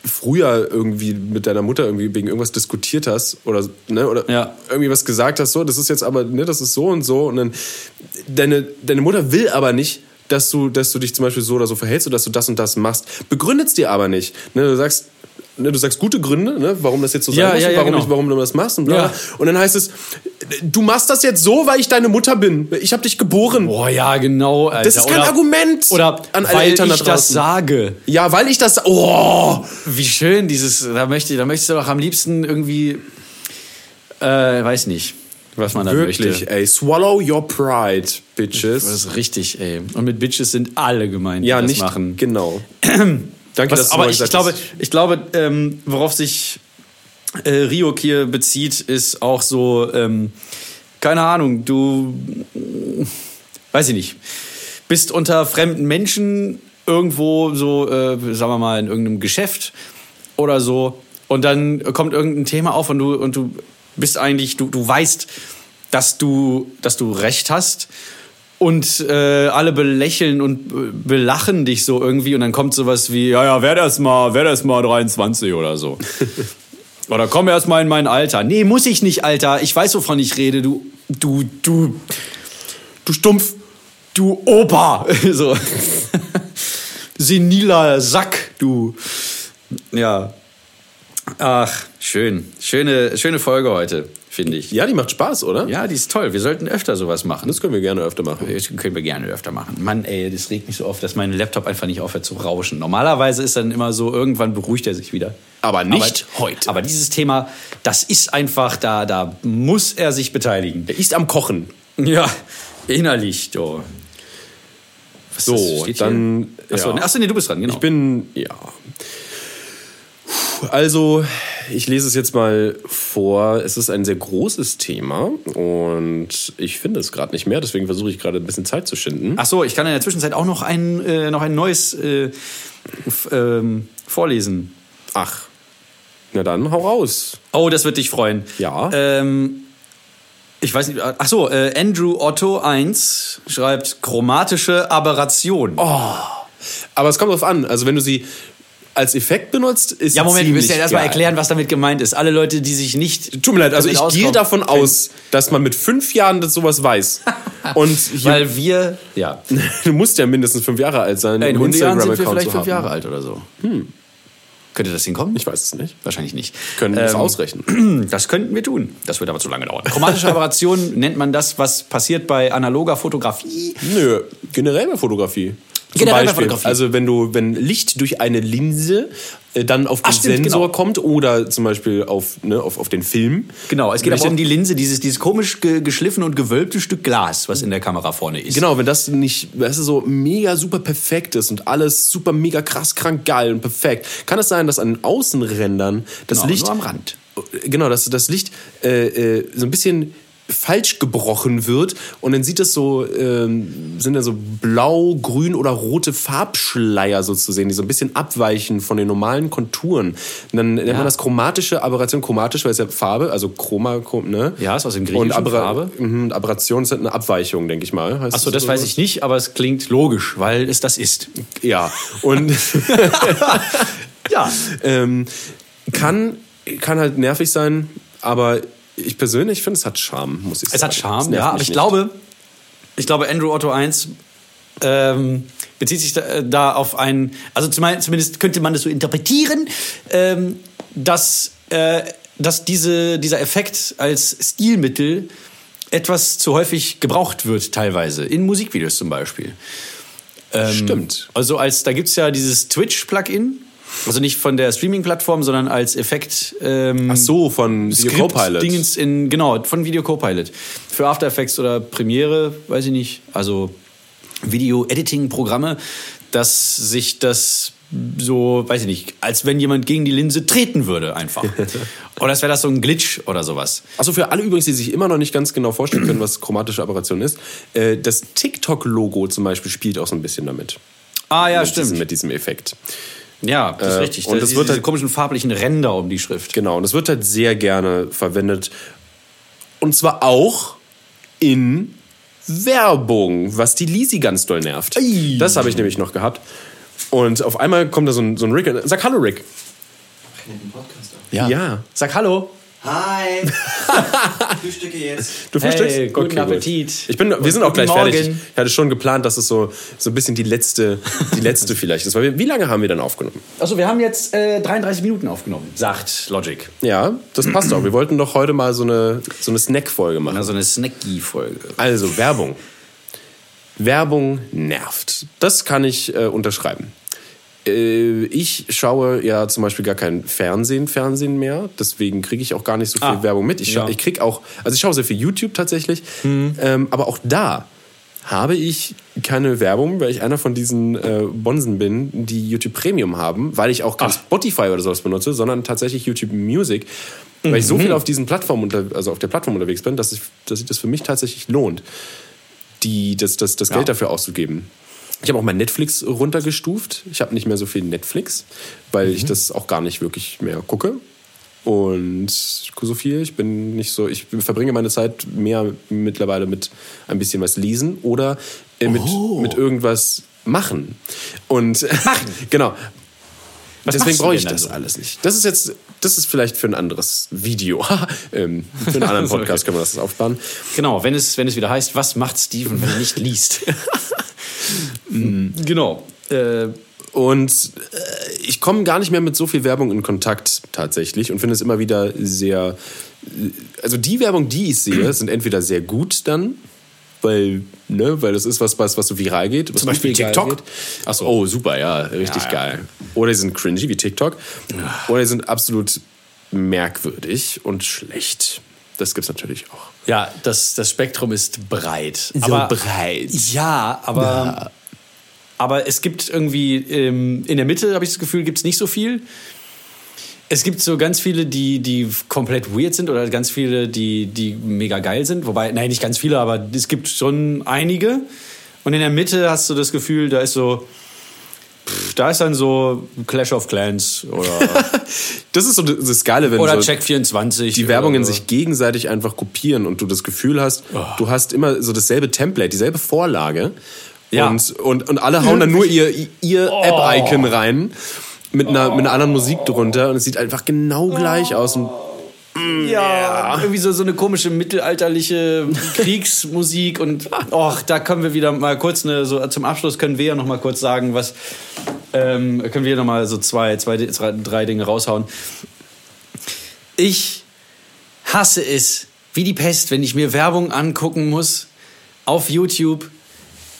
früher irgendwie mit deiner Mutter irgendwie wegen irgendwas diskutiert hast oder, ne, oder Ja. irgendwie was gesagt hast, so, das ist jetzt aber, ne, das ist so und so und dann deine, deine Mutter will aber nicht, dass du, dass du dich zum Beispiel so oder so verhältst oder dass du das und das machst. Begründet es dir aber nicht. Ne, du sagst, ne, du sagst gute Gründe, ne, warum das jetzt so sein Ja, muss ja, warum, genau. nicht, warum du das machst und bla. Und dann heißt es, du machst das jetzt so, weil ich deine Mutter bin. Ich habe dich geboren. Boah, ja, genau. Alter. Das ist kein oder, Argument Oder an alle weil Eltern da ich das draußen. sage. Ja, weil ich das. Oh! Wie schön dieses, da möchte, da möchtest du doch am liebsten irgendwie, äh, weiß nicht, was man da Wirklich, möchte. ey. Swallow your pride, Das bitches. ist richtig, ey. Und mit Bitches sind alle gemeint, die Ja, das nicht. machen. Genau. [clears throat] Danke, Was, dass du aber ich, ich gesagt glaube, ich glaube ähm, worauf sich äh, Ryuk hier bezieht, ist auch so, ähm, keine Ahnung, du, weiß ich nicht. bist unter fremden Menschen irgendwo so, äh, sagen wir mal, in irgendeinem Geschäft oder so und dann kommt irgendein Thema auf und du, und du bist eigentlich, du, du weißt, dass du, dass du recht hast und äh, alle belächeln und äh, belachen dich so irgendwie und dann kommt sowas wie, ja, ja, werde erst mal, werde erst mal 23 oder so. [laughs] oder komm erst mal in mein Alter. Nee, muss ich nicht, Alter. Ich weiß, wovon ich rede. Du, du, du, du Stumpf, du Opa. [laughs] so. [laughs] Seniler Sack, du. Ja. Ach, schön. Schöne, schöne Folge heute, finde ich. Ja, die macht Spaß, oder? Ja, die ist toll. Wir sollten öfter sowas machen. Das können wir gerne öfter machen. Das können wir gerne öfter machen. Mann, ey, das regt mich so auf, dass mein Laptop einfach nicht aufhört zu rauschen. Normalerweise ist dann immer so, irgendwann beruhigt er sich wieder. Aber nicht heute. Aber dieses Thema, das ist einfach, da, da muss er sich beteiligen. Der ist am Kochen. Ja, innerlich, du. Was So, dann. Achso, ja. achso, nee, du bist dran, genau. Ich bin, ja. Also, ich lese es jetzt mal vor. Es ist ein sehr großes Thema und ich finde es gerade nicht mehr, deswegen versuche ich gerade ein bisschen Zeit zu schinden. Ach so, ich kann in der Zwischenzeit auch noch ein, äh, noch ein neues äh, ähm, vorlesen. Ach, na dann, hau raus. Oh, das wird dich freuen. Ja. Ähm, ich weiß nicht, ach so, äh, Andrew Otto 1 schreibt chromatische Aberration. Aber es kommt drauf an. Also, wenn du sie als Effekt benutzt, ist ja, Moment, wir müssen ja erstmal erklären, was damit gemeint ist. Alle Leute, die sich nicht. Tut mir leid, also ich gehe auskommen, davon können- aus, dass man mit fünf Jahren das sowas weiß. [laughs] Und Weil wir, ja. [laughs] du musst ja mindestens fünf Jahre alt sein, Ja, in um 100 Jahren sind wir vielleicht fünf. Jahre alt oder so. Hm. Könnte das hinkommen? Ich weiß es nicht. Wahrscheinlich nicht. Können wir das Ähm, ausrechnen. [clears throat] Das könnten wir tun. Das wird aber zu lange dauern. Chromatische Aberration nennt man das, was passiert bei analoger Fotografie. Nö, generell bei Fotografie. Generell bei Beispiel. Also wenn du, wenn Licht durch eine Linse äh, dann auf den Ach, stimmt, Sensor genau. kommt oder zum Beispiel auf, ne, auf, auf den Film. Genau, es geht aber um die Linse, dieses, dieses komisch ge geschliffene und gewölbte Stück Glas, was in der Kamera vorne ist. Genau, wenn das nicht, weißt du, so mega super perfekt ist und alles super mega krass krank geil und perfekt, kann es sein, dass an den Außenrändern das Genau, Licht nur am Rand. genau, dass das Licht äh, äh, so ein bisschen falsch gebrochen wird und dann sieht es so, ähm, sind da so blau, grün oder rote Farbschleier so zu sehen, die so ein bisschen abweichen von den normalen Konturen. Und dann nennt man das chromatische Aberration, chromatisch, weil es ja Farbe, also Chroma, chrom- ne? Ja, ist aus dem und Griechischen, Abera Farbe. Mhm, und Aberration ist halt eine Abweichung, denke ich mal. Heißt Achso, das weiß ich nicht, aber es klingt logisch, weil es das ist. Ja, und [laughs] Ja. [laughs] ähm, kann, kann halt nervig sein, aber ich persönlich finde, es hat Charme, muss ich sagen. Es hat Charme, Es ja, aber ich nicht. glaube, ich glaube, Andrew Otto 1 ähm, bezieht sich da, äh, da auf ein, also zumindest könnte man das so interpretieren, ähm, dass, äh, dass diese, dieser Effekt als Stilmittel etwas zu häufig gebraucht wird, teilweise, in Musikvideos zum Beispiel. Stimmt. Also als, da gibt's ja dieses Twitch-Plugin, also nicht von der Streaming-Plattform, sondern als Effekt. Ähm, Ach so, von Video Copilot. Dingens in, genau, von Video Copilot. Für After Effects oder Premiere, weiß ich nicht. Also Video-Editing-Programme, dass sich das so, weiß ich nicht, als wenn jemand gegen die Linse treten würde, einfach. [laughs] oder als wäre das so ein Glitch oder sowas. Achso, für alle übrigens, die sich immer noch nicht ganz genau vorstellen können, was chromatische Aberration ist, äh, das TikTok-Logo zum Beispiel spielt auch so ein bisschen damit. Ah, ja, mit stimmt. Diesem, mit diesem Effekt. Ja, das ist Äh, richtig. und Da das wird diese halt- komischen farblichen Ränder um die Schrift. Genau, und das wird halt sehr gerne verwendet. Und zwar auch in Werbung, was die Lisi ganz doll nervt. Ei. Das habe ich nämlich noch gehabt. Und auf einmal kommt da so ein, so ein Rick. Sag Hallo, Rick. Ja. Ja. Sag Hallo. Hi! [laughs] Frühstücke jetzt. Du frühstückst? Hey, guten gut. Appetit. Ich bin, wir sind auch gleich fertig. Morgen. Ich hatte schon geplant, dass es so, so ein bisschen die letzte, die letzte [laughs] vielleicht ist. Weil wir, wie lange haben wir denn aufgenommen? Also wir haben jetzt äh, 33 Minuten aufgenommen, sagt Logic. Ja, das passt auch. Wir wollten doch heute mal so eine, so eine Snack-Folge machen. Also eine Snacky-Folge. Also Werbung. Werbung nervt. Das kann ich äh, unterschreiben. Äh, ich schaue ja zum Beispiel gar kein Fernsehen, Fernsehen mehr. Deswegen kriege ich auch gar nicht so viel Ah, Werbung mit. Ich, ja. ich krieg auch, also ich schaue sehr viel YouTube tatsächlich. Hm. Ähm, aber auch da habe ich keine Werbung, weil ich einer von diesen äh, Bonsen bin, die YouTube Premium haben, weil ich auch kein Ach. Spotify oder sowas benutze, sondern tatsächlich YouTube Music, weil ich so Mhm. viel auf diesen Plattformen, also auf der Plattform unterwegs bin, dass, ich, dass sich das für mich tatsächlich lohnt, die, das, das, das Geld dafür auszugeben. Ich habe auch mein Netflix runtergestuft. Ich habe nicht mehr so viel Netflix, weil ich das auch gar nicht wirklich mehr gucke. Und so viel. Ich bin nicht so. Ich verbringe meine Zeit mehr mittlerweile mit ein bisschen was lesen oder äh, mit, mit irgendwas machen. Und machen. [laughs] genau. Was Deswegen brauche ich das so? alles nicht. Das ist jetzt, das ist vielleicht für ein anderes Video. [laughs] ähm, für einen anderen [laughs] Podcast können wir das aufsparen. Genau, wenn es, wenn es wieder heißt, was macht Steven, wenn er nicht liest? Genau. Äh, Und äh, ich komme gar nicht mehr mit so viel Werbung in Kontakt tatsächlich und finde es immer wieder sehr. Also die Werbung, die ich sehe, sind entweder sehr gut dann, weil, ne, weil das ist was, was, was so viral geht. Was Zum Beispiel TikTok? Geht. Ach so, oh, super, ja, richtig Ja, ja. geil. Oder die sind cringy wie TikTok. Oder die sind absolut merkwürdig und schlecht. Das gibt's natürlich auch. Ja, das, das Spektrum ist breit. So breit. Ja, aber, aber es gibt irgendwie, ähm, in der Mitte habe ich das Gefühl, gibt es nicht so viel. Es gibt so ganz viele, die, die komplett weird sind oder ganz viele, die, die mega geil sind. Wobei, nein, nicht ganz viele, aber es gibt schon einige. Und in der Mitte hast du das Gefühl, da ist so, da ist dann so Clash of Clans oder, [laughs] Das ist so das Geile, wenn oder so Check 24. die Werbungen so. sich gegenseitig einfach kopieren und du das Gefühl hast, du hast immer so dasselbe Template, dieselbe Vorlage. Ja. Und, und, und alle hauen dann nur ihr, ihr App-Icon rein mit einer, mit einer anderen Musik drunter und es sieht einfach genau gleich aus. Und Ja, irgendwie so, so eine komische mittelalterliche Kriegsmusik und [laughs] och, da können wir wieder mal kurz eine, so zum Abschluss können wir ja noch mal kurz sagen, was ähm, können wir noch mal so zwei, zwei, drei, drei Dinge raushauen. Ich hasse es wie die Pest, wenn ich mir Werbung angucken muss auf YouTube,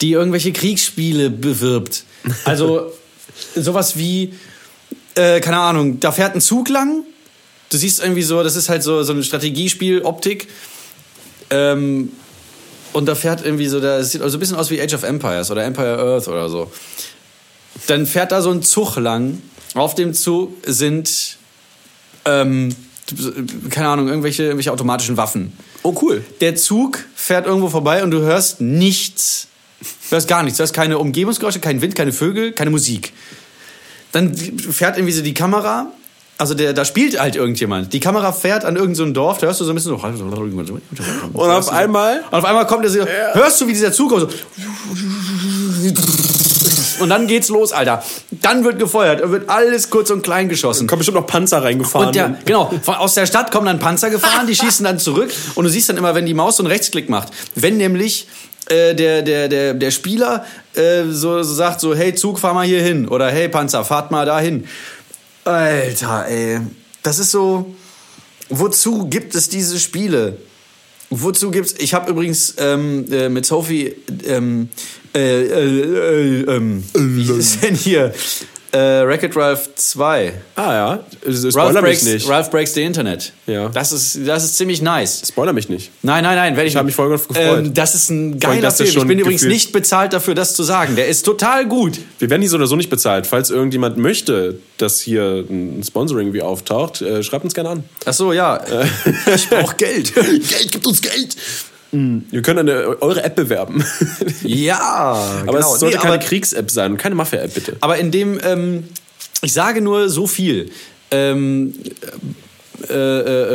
die irgendwelche Kriegsspiele bewirbt. Also [laughs] sowas wie äh, keine Ahnung, da fährt ein Zug lang. Du siehst irgendwie so, das ist halt so, so ein Strategiespiel-Optik. Ähm, und da fährt irgendwie so, das sieht also ein bisschen aus wie Age of Empires oder Empire Earth oder so. Dann fährt da so ein Zug lang. Auf dem Zug sind, ähm, keine Ahnung, irgendwelche, irgendwelche automatischen Waffen. oh cool. Der Zug fährt irgendwo vorbei und du hörst nichts. Du hörst gar nichts. Du hörst keine Umgebungsgeräusche, keinen Wind, keine Vögel, keine Musik. Dann fährt irgendwie so die Kamera. Also der, da spielt halt irgendjemand. Die Kamera fährt an irgendein so Dorf, da hörst du so ein bisschen so. [laughs] Und auf einmal Und auf einmal kommt der so, hörst du, wie dieser Zug kommt, so. Und dann geht's los, Alter. Dann wird gefeuert, dann wird alles kurz und klein geschossen. kommen bestimmt noch Panzer reingefahren. Und der, genau, aus der Stadt kommen dann Panzer gefahren, die schießen dann zurück und du siehst dann immer, wenn die Maus so einen Rechtsklick macht, wenn nämlich äh, der, der, der, der Spieler äh, so, so sagt so, hey Zug, fahr mal hier hin oder hey Panzer, fahrt mal dahin. Alter, ey, das ist so, wozu gibt es diese Spiele? Wozu gibt's? Ich habe übrigens ähm, äh, mit Sophie ähm, äh, äh, äh, ähm, wie ist denn hier? Äh, Wreck-It Ralph 2. ah ja, Ralph spoiler mich breaks, nicht. Ralph breaks the Internet. Ja. Das ist, das ist ziemlich nice. Spoiler mich nicht. Nein, nein, nein, werde ich, Ich hab mich voll drauf gefreut. Ähm, das ist ein geiler Film. Ich bin übrigens gefühlt- nicht bezahlt dafür, das zu sagen. Der ist total gut. Wir werden die so oder so nicht bezahlt. Falls irgendjemand möchte, dass hier ein Sponsoring wie auftaucht, äh, schreibt uns gerne an. Ach so, ja. Ich brauche Geld. [laughs] Geld gibt uns Geld. Wir können eine, eure App bewerben. [laughs] ja, aber genau. es sollte Nee, keine Kriegs-App sein und keine Mafia-App, bitte. aber in dem, ähm, ich sage nur so viel. Ähm, äh,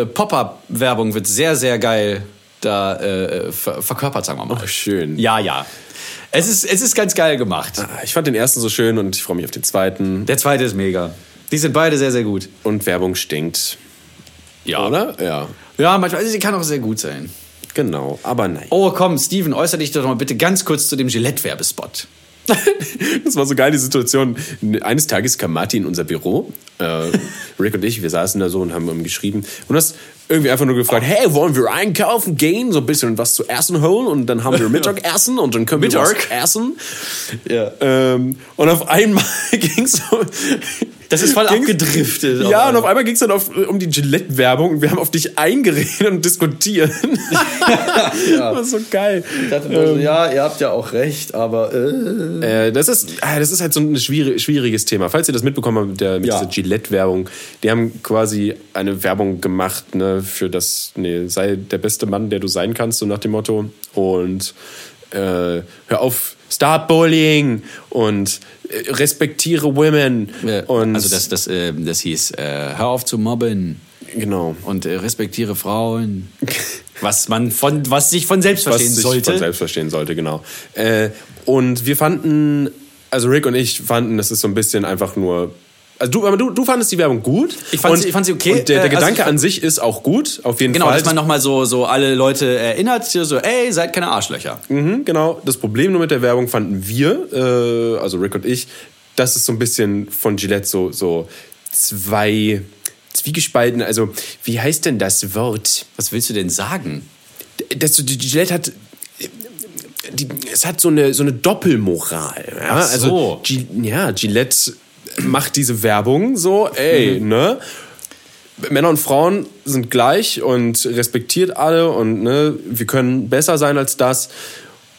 äh, Pop-up-Werbung wird sehr, sehr geil da äh, ver verkörpert, sagen wir mal. Ach, schön. Ja, ja. Es ist, es ist ganz geil gemacht. Ah, Ich fand den ersten so schön und ich freue mich auf den zweiten. Der zweite ist mega. Die sind beide sehr, sehr gut. Und Werbung stinkt. Ja. Oder? Ja. Ja, manchmal, also sie kann auch sehr gut sein. Genau. Aber nein. Oh, komm, Steven, äußere dich doch mal bitte ganz kurz zu dem Gillette-Werbespot. [laughs] Das war so geil, die Situation. Eines Tages kam Martin in unser Büro. Äh, [laughs] Rick und ich, wir saßen da so und haben ihm geschrieben. Und hast irgendwie einfach nur gefragt, hey, wollen wir einkaufen gehen? So ein bisschen was zu essen holen und dann haben wir [laughs] Mittagessen und dann können wir Mittag? was essen. Ja. Ähm, und auf einmal ging es so... Das ist voll ging's- abgedriftet. Ja, und auf einmal ging es dann auf, um die Gillette-Werbung und wir haben auf dich eingeredet und diskutiert. [laughs] Das war so geil. ja, ihr habt ja auch recht, aber äh. Äh, das, ist, ah, das ist halt so ein schwierig, schwieriges Thema. Falls ihr das mitbekommen habt mit, der, mit Ja. dieser Gillette-Werbung, die haben quasi eine Werbung gemacht ne, für das, nee, sei der beste Mann, der du sein kannst, so nach dem Motto. Und äh, hör auf, Stop Bullying und respektiere Women. Äh, und also das, das, äh, das hieß, äh, hör auf zu mobben genau. und äh, respektiere Frauen. [laughs] Was man von, was sich von selbst was verstehen sich sollte. von selbst verstehen sollte, genau. Äh, und wir fanden, also Rick und ich fanden, das ist so ein bisschen einfach nur. Also du, aber du, du fandest die Werbung gut. Ich fand und, sie- ich fand sie okay. Und der, der Äh, also Gedanke an sich ist auch gut, auf jeden Genau, Fall. dass man nochmal so, so alle Leute erinnert, so, ey, seid keine Arschlöcher. Mhm, genau. Das Problem nur mit der Werbung fanden wir, äh, also Rick und ich, dass es so ein bisschen von Gillette so, so zwei zwiegespalten, also wie heißt denn das Wort? Was willst du denn sagen? Das, die Gillette hat die, es hat so eine, so eine Doppelmoral. Ja? Ach so. Also, Gi- ja, Gillette macht diese Werbung so, ey, Mhm. ne? Männer und Frauen sind gleich und respektiert alle und ne, wir können besser sein als das.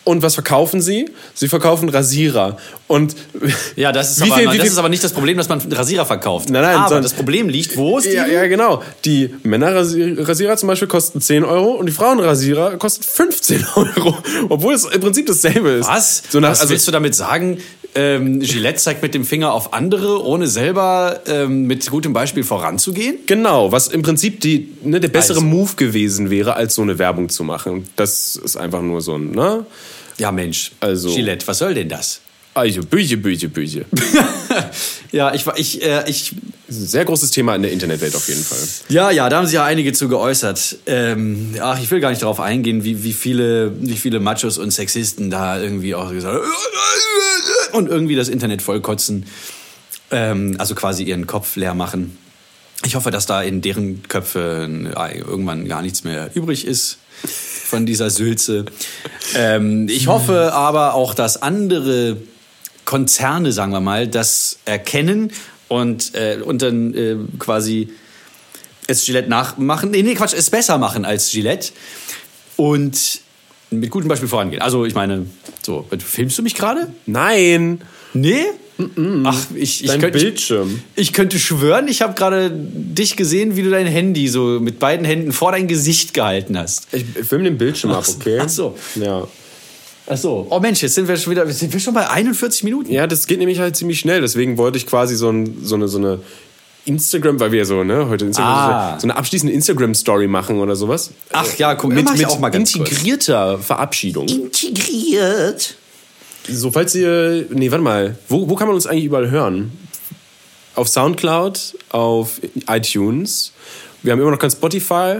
Und was verkaufen sie? Sie verkaufen Rasierer. Und Ja, das ist, Wie aber, viel- das viel- ist aber nicht das Problem, dass man Rasierer verkauft. Nein, nein, aber sondern- das Problem liegt, wo ist die? Ja, ja, genau. Die Männerrasierer zum Beispiel kosten 10 Euro und die Frauenrasierer kosten 15 [laughs] Euro. Obwohl es im Prinzip dasselbe ist. Was? So nach, Was also, willst du damit sagen? Ähm, Gillette zeigt mit dem Finger auf andere, ohne selber ähm, mit gutem Beispiel voranzugehen? Genau, was im Prinzip die, ne, der bessere Also. Move gewesen wäre, als so eine Werbung zu machen. Das ist einfach nur so ein, ne? Ja, Mensch. Also- Gillette, was soll denn das? Also, böse, böse, böse. Ja, ich, war- ich, äh, ich Sehr großes Thema in der Internetwelt auf jeden Fall. Ja, ja, da haben sich ja einige zu geäußert. Ähm, ach, ich will gar nicht darauf eingehen, wie, wie, viele, wie viele Machos und Sexisten da irgendwie auch gesagt haben, und irgendwie das Internet vollkotzen. Ähm, also quasi ihren Kopf leer machen. Ich hoffe, dass da in deren Köpfen irgendwann gar nichts mehr übrig ist von dieser Sülze. Ähm, ich hoffe aber auch, dass andere Konzerne, sagen wir mal, das erkennen und, äh, und dann äh, quasi es Gillette nachmachen. Nee, nee, Quatsch, es besser machen als Gillette. Und mit gutem Beispiel vorangehen. Also, ich meine, so, filmst du mich gerade? Nein! Nee? Ach, ich, ich, Dein könnte, Bildschirm. ich könnte schwören, ich habe gerade dich gesehen, wie du dein Handy so mit beiden Händen vor dein Gesicht gehalten hast. Ich filme den Bildschirm ab, okay? Ach so. Ja. Ach so. Oh Mensch, jetzt sind wir schon wieder, sind wir schon bei 41 Minuten. Ja, das geht nämlich halt ziemlich schnell. Deswegen wollte ich quasi so, ein, so eine, so eine Instagram, weil wir ja so, ne, heute Instagram, Ah. so eine abschließende Instagram-Story machen oder sowas. Ach ja, guck, Mit, mit auch mal ganz kurz. integrierter Verabschiedung. Integriert. So, falls ihr. Nee, warte mal. Wo, wo kann man uns eigentlich überall hören? Auf Soundcloud, auf iTunes. Wir haben immer noch kein Spotify.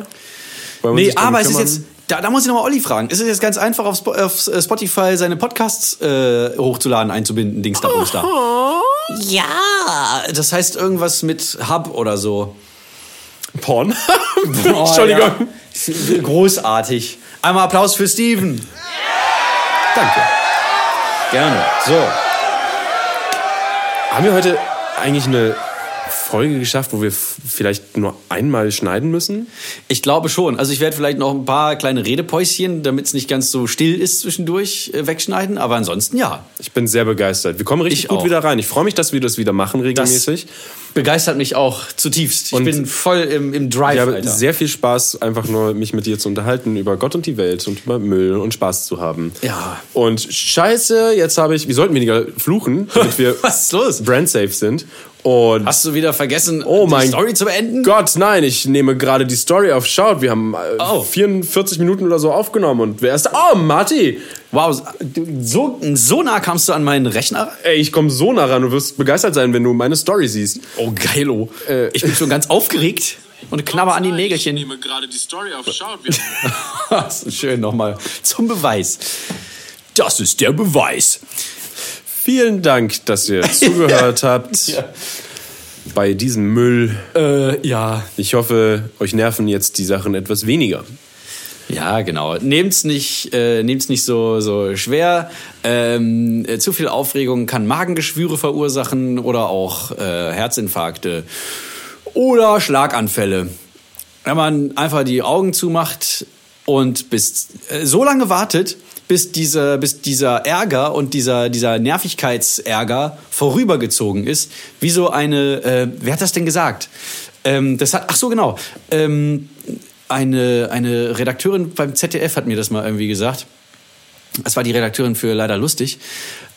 Nee, aber es ist jetzt, da, da muss ich nochmal Olli fragen. Ist es jetzt ganz einfach, auf, Spo auf Spotify seine Podcasts äh, hochzuladen, einzubinden, Dings da, da? Ja. Das heißt irgendwas mit Hub oder so. Porn. [laughs] Oh, Entschuldigung. ja. Großartig. Einmal Applaus für Steven. Danke. Gerne. So. Haben wir heute eigentlich eine Folge geschafft, wo wir vielleicht nur einmal schneiden müssen? Ich glaube schon. Also ich werde vielleicht noch ein paar kleine Redepäuschen, damit es nicht ganz so still ist zwischendurch, äh, wegschneiden. Aber ansonsten ja. Ich bin sehr begeistert. Wir kommen richtig Ich gut auch. wieder rein. Ich freue mich, dass wir das wieder machen regelmäßig. Begeistert mich auch zutiefst. Ich Und bin voll im, im Drive, Ich habe Alter. sehr viel Spaß, einfach nur mich mit dir zu unterhalten über Gott und die Welt und über Müll und Spaß zu haben. Ja. Und scheiße, jetzt habe ich, wir sollten weniger fluchen, damit wir [laughs] brandsafe sind. Und Hast du wieder vergessen, Oh die mein Story zu beenden? Gott, nein, ich nehme gerade die Story auf. Schaut, wir haben äh, Oh. 44 Minuten oder so aufgenommen und wer ist da? Oh, Marty! Wow, so, so nah kamst du an meinen Rechner. Ey, ich komme so nah ran, du wirst begeistert sein, wenn du meine Story siehst. Oh, geilo. Äh. ich bin schon ganz aufgeregt und knabber an die Nägelchen. gerade die Story auf. Schaut, Das ist [laughs] schön nochmal zum Beweis. Das ist der Beweis. Vielen Dank, dass ihr [laughs] zugehört habt bei diesem Müll. Äh, ja. Ich hoffe, euch nerven jetzt die Sachen etwas weniger. Ja, genau. Nehmt's nicht, äh, nehmt's nicht so, so schwer. Ähm, äh, zu viel Aufregung kann Magengeschwüre verursachen oder auch äh, Herzinfarkte oder Schlaganfälle. Wenn man einfach die Augen zumacht und bis äh, so lange wartet, bis dieser, bis dieser Ärger und dieser, dieser Nervigkeitsärger vorübergezogen ist, wie so eine, äh, wer hat das denn gesagt? Ähm, das hat, ach so, genau. Ähm, eine, eine Redakteurin beim ZDF hat mir das mal irgendwie gesagt. Das war die Redakteurin für Leider Lustig.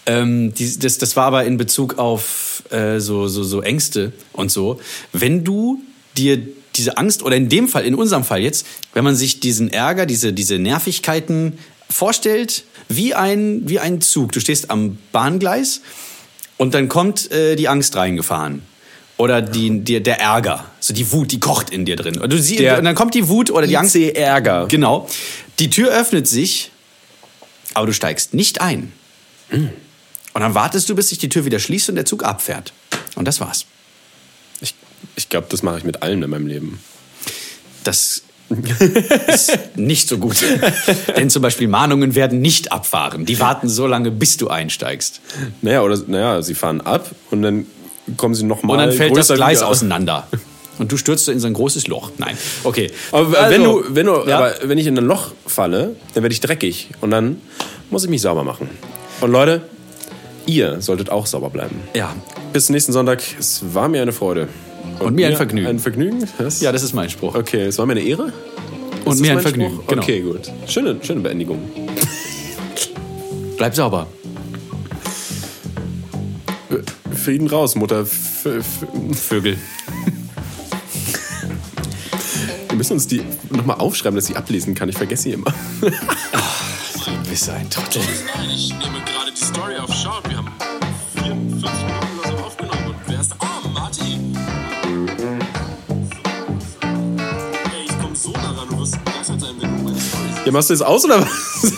Ähm, die, das, das war aber in Bezug auf äh, so, so, so Ängste und so. Wenn du dir diese Angst, oder in dem Fall, in unserem Fall jetzt, wenn man sich diesen Ärger, diese, diese Nervigkeiten vorstellt, wie ein, wie ein Zug. Du stehst am Bahngleis und dann kommt äh, die Angst reingefahren. Oder die, die, der Ärger, so die Wut, die kocht in dir drin. Und, du sie, Der und dann kommt die Wut oder die Angst. Ärger. Genau. Die Tür öffnet sich, aber du steigst nicht ein. Und dann wartest du, bis sich die Tür wieder schließt und der Zug abfährt. Und das war's. Ich, ich glaube, das mache ich mit allem in meinem Leben. Das [laughs] ist nicht so gut. [laughs] Denn zum Beispiel Mahnungen werden nicht abfahren. Die warten so lange, bis du einsteigst. Naja, oder naja, sie fahren ab und dann kommen sie nochmal. Und dann fällt das Gleis auseinander. Und du stürzt in so ein großes Loch. Nein. Okay. Aber wenn Also, du, wenn du, ja. aber wenn ich in ein Loch falle, dann werde ich dreckig und dann muss ich mich sauber machen. Und Leute, ihr solltet auch sauber bleiben. Ja. Bis nächsten Sonntag. Es war mir eine Freude. Und mir ein Vergnügen. Ein Vergnügen? Was? Ja, das ist mein Spruch. Okay, es war mir eine Ehre. Und Ist mir das ein Vergnügen. Genau. Okay, gut. Schöne, schöne Beendigung. Bleib sauber. Frieden raus, Mutter. F F Vögel. Wir müssen uns die nochmal aufschreiben, dass ich ablesen kann. Ich vergesse sie immer. Du bist ein Trottel. Nein, ich nehme gerade die Story auf Schaut. Wir haben Ja, machst du jetzt aus oder was?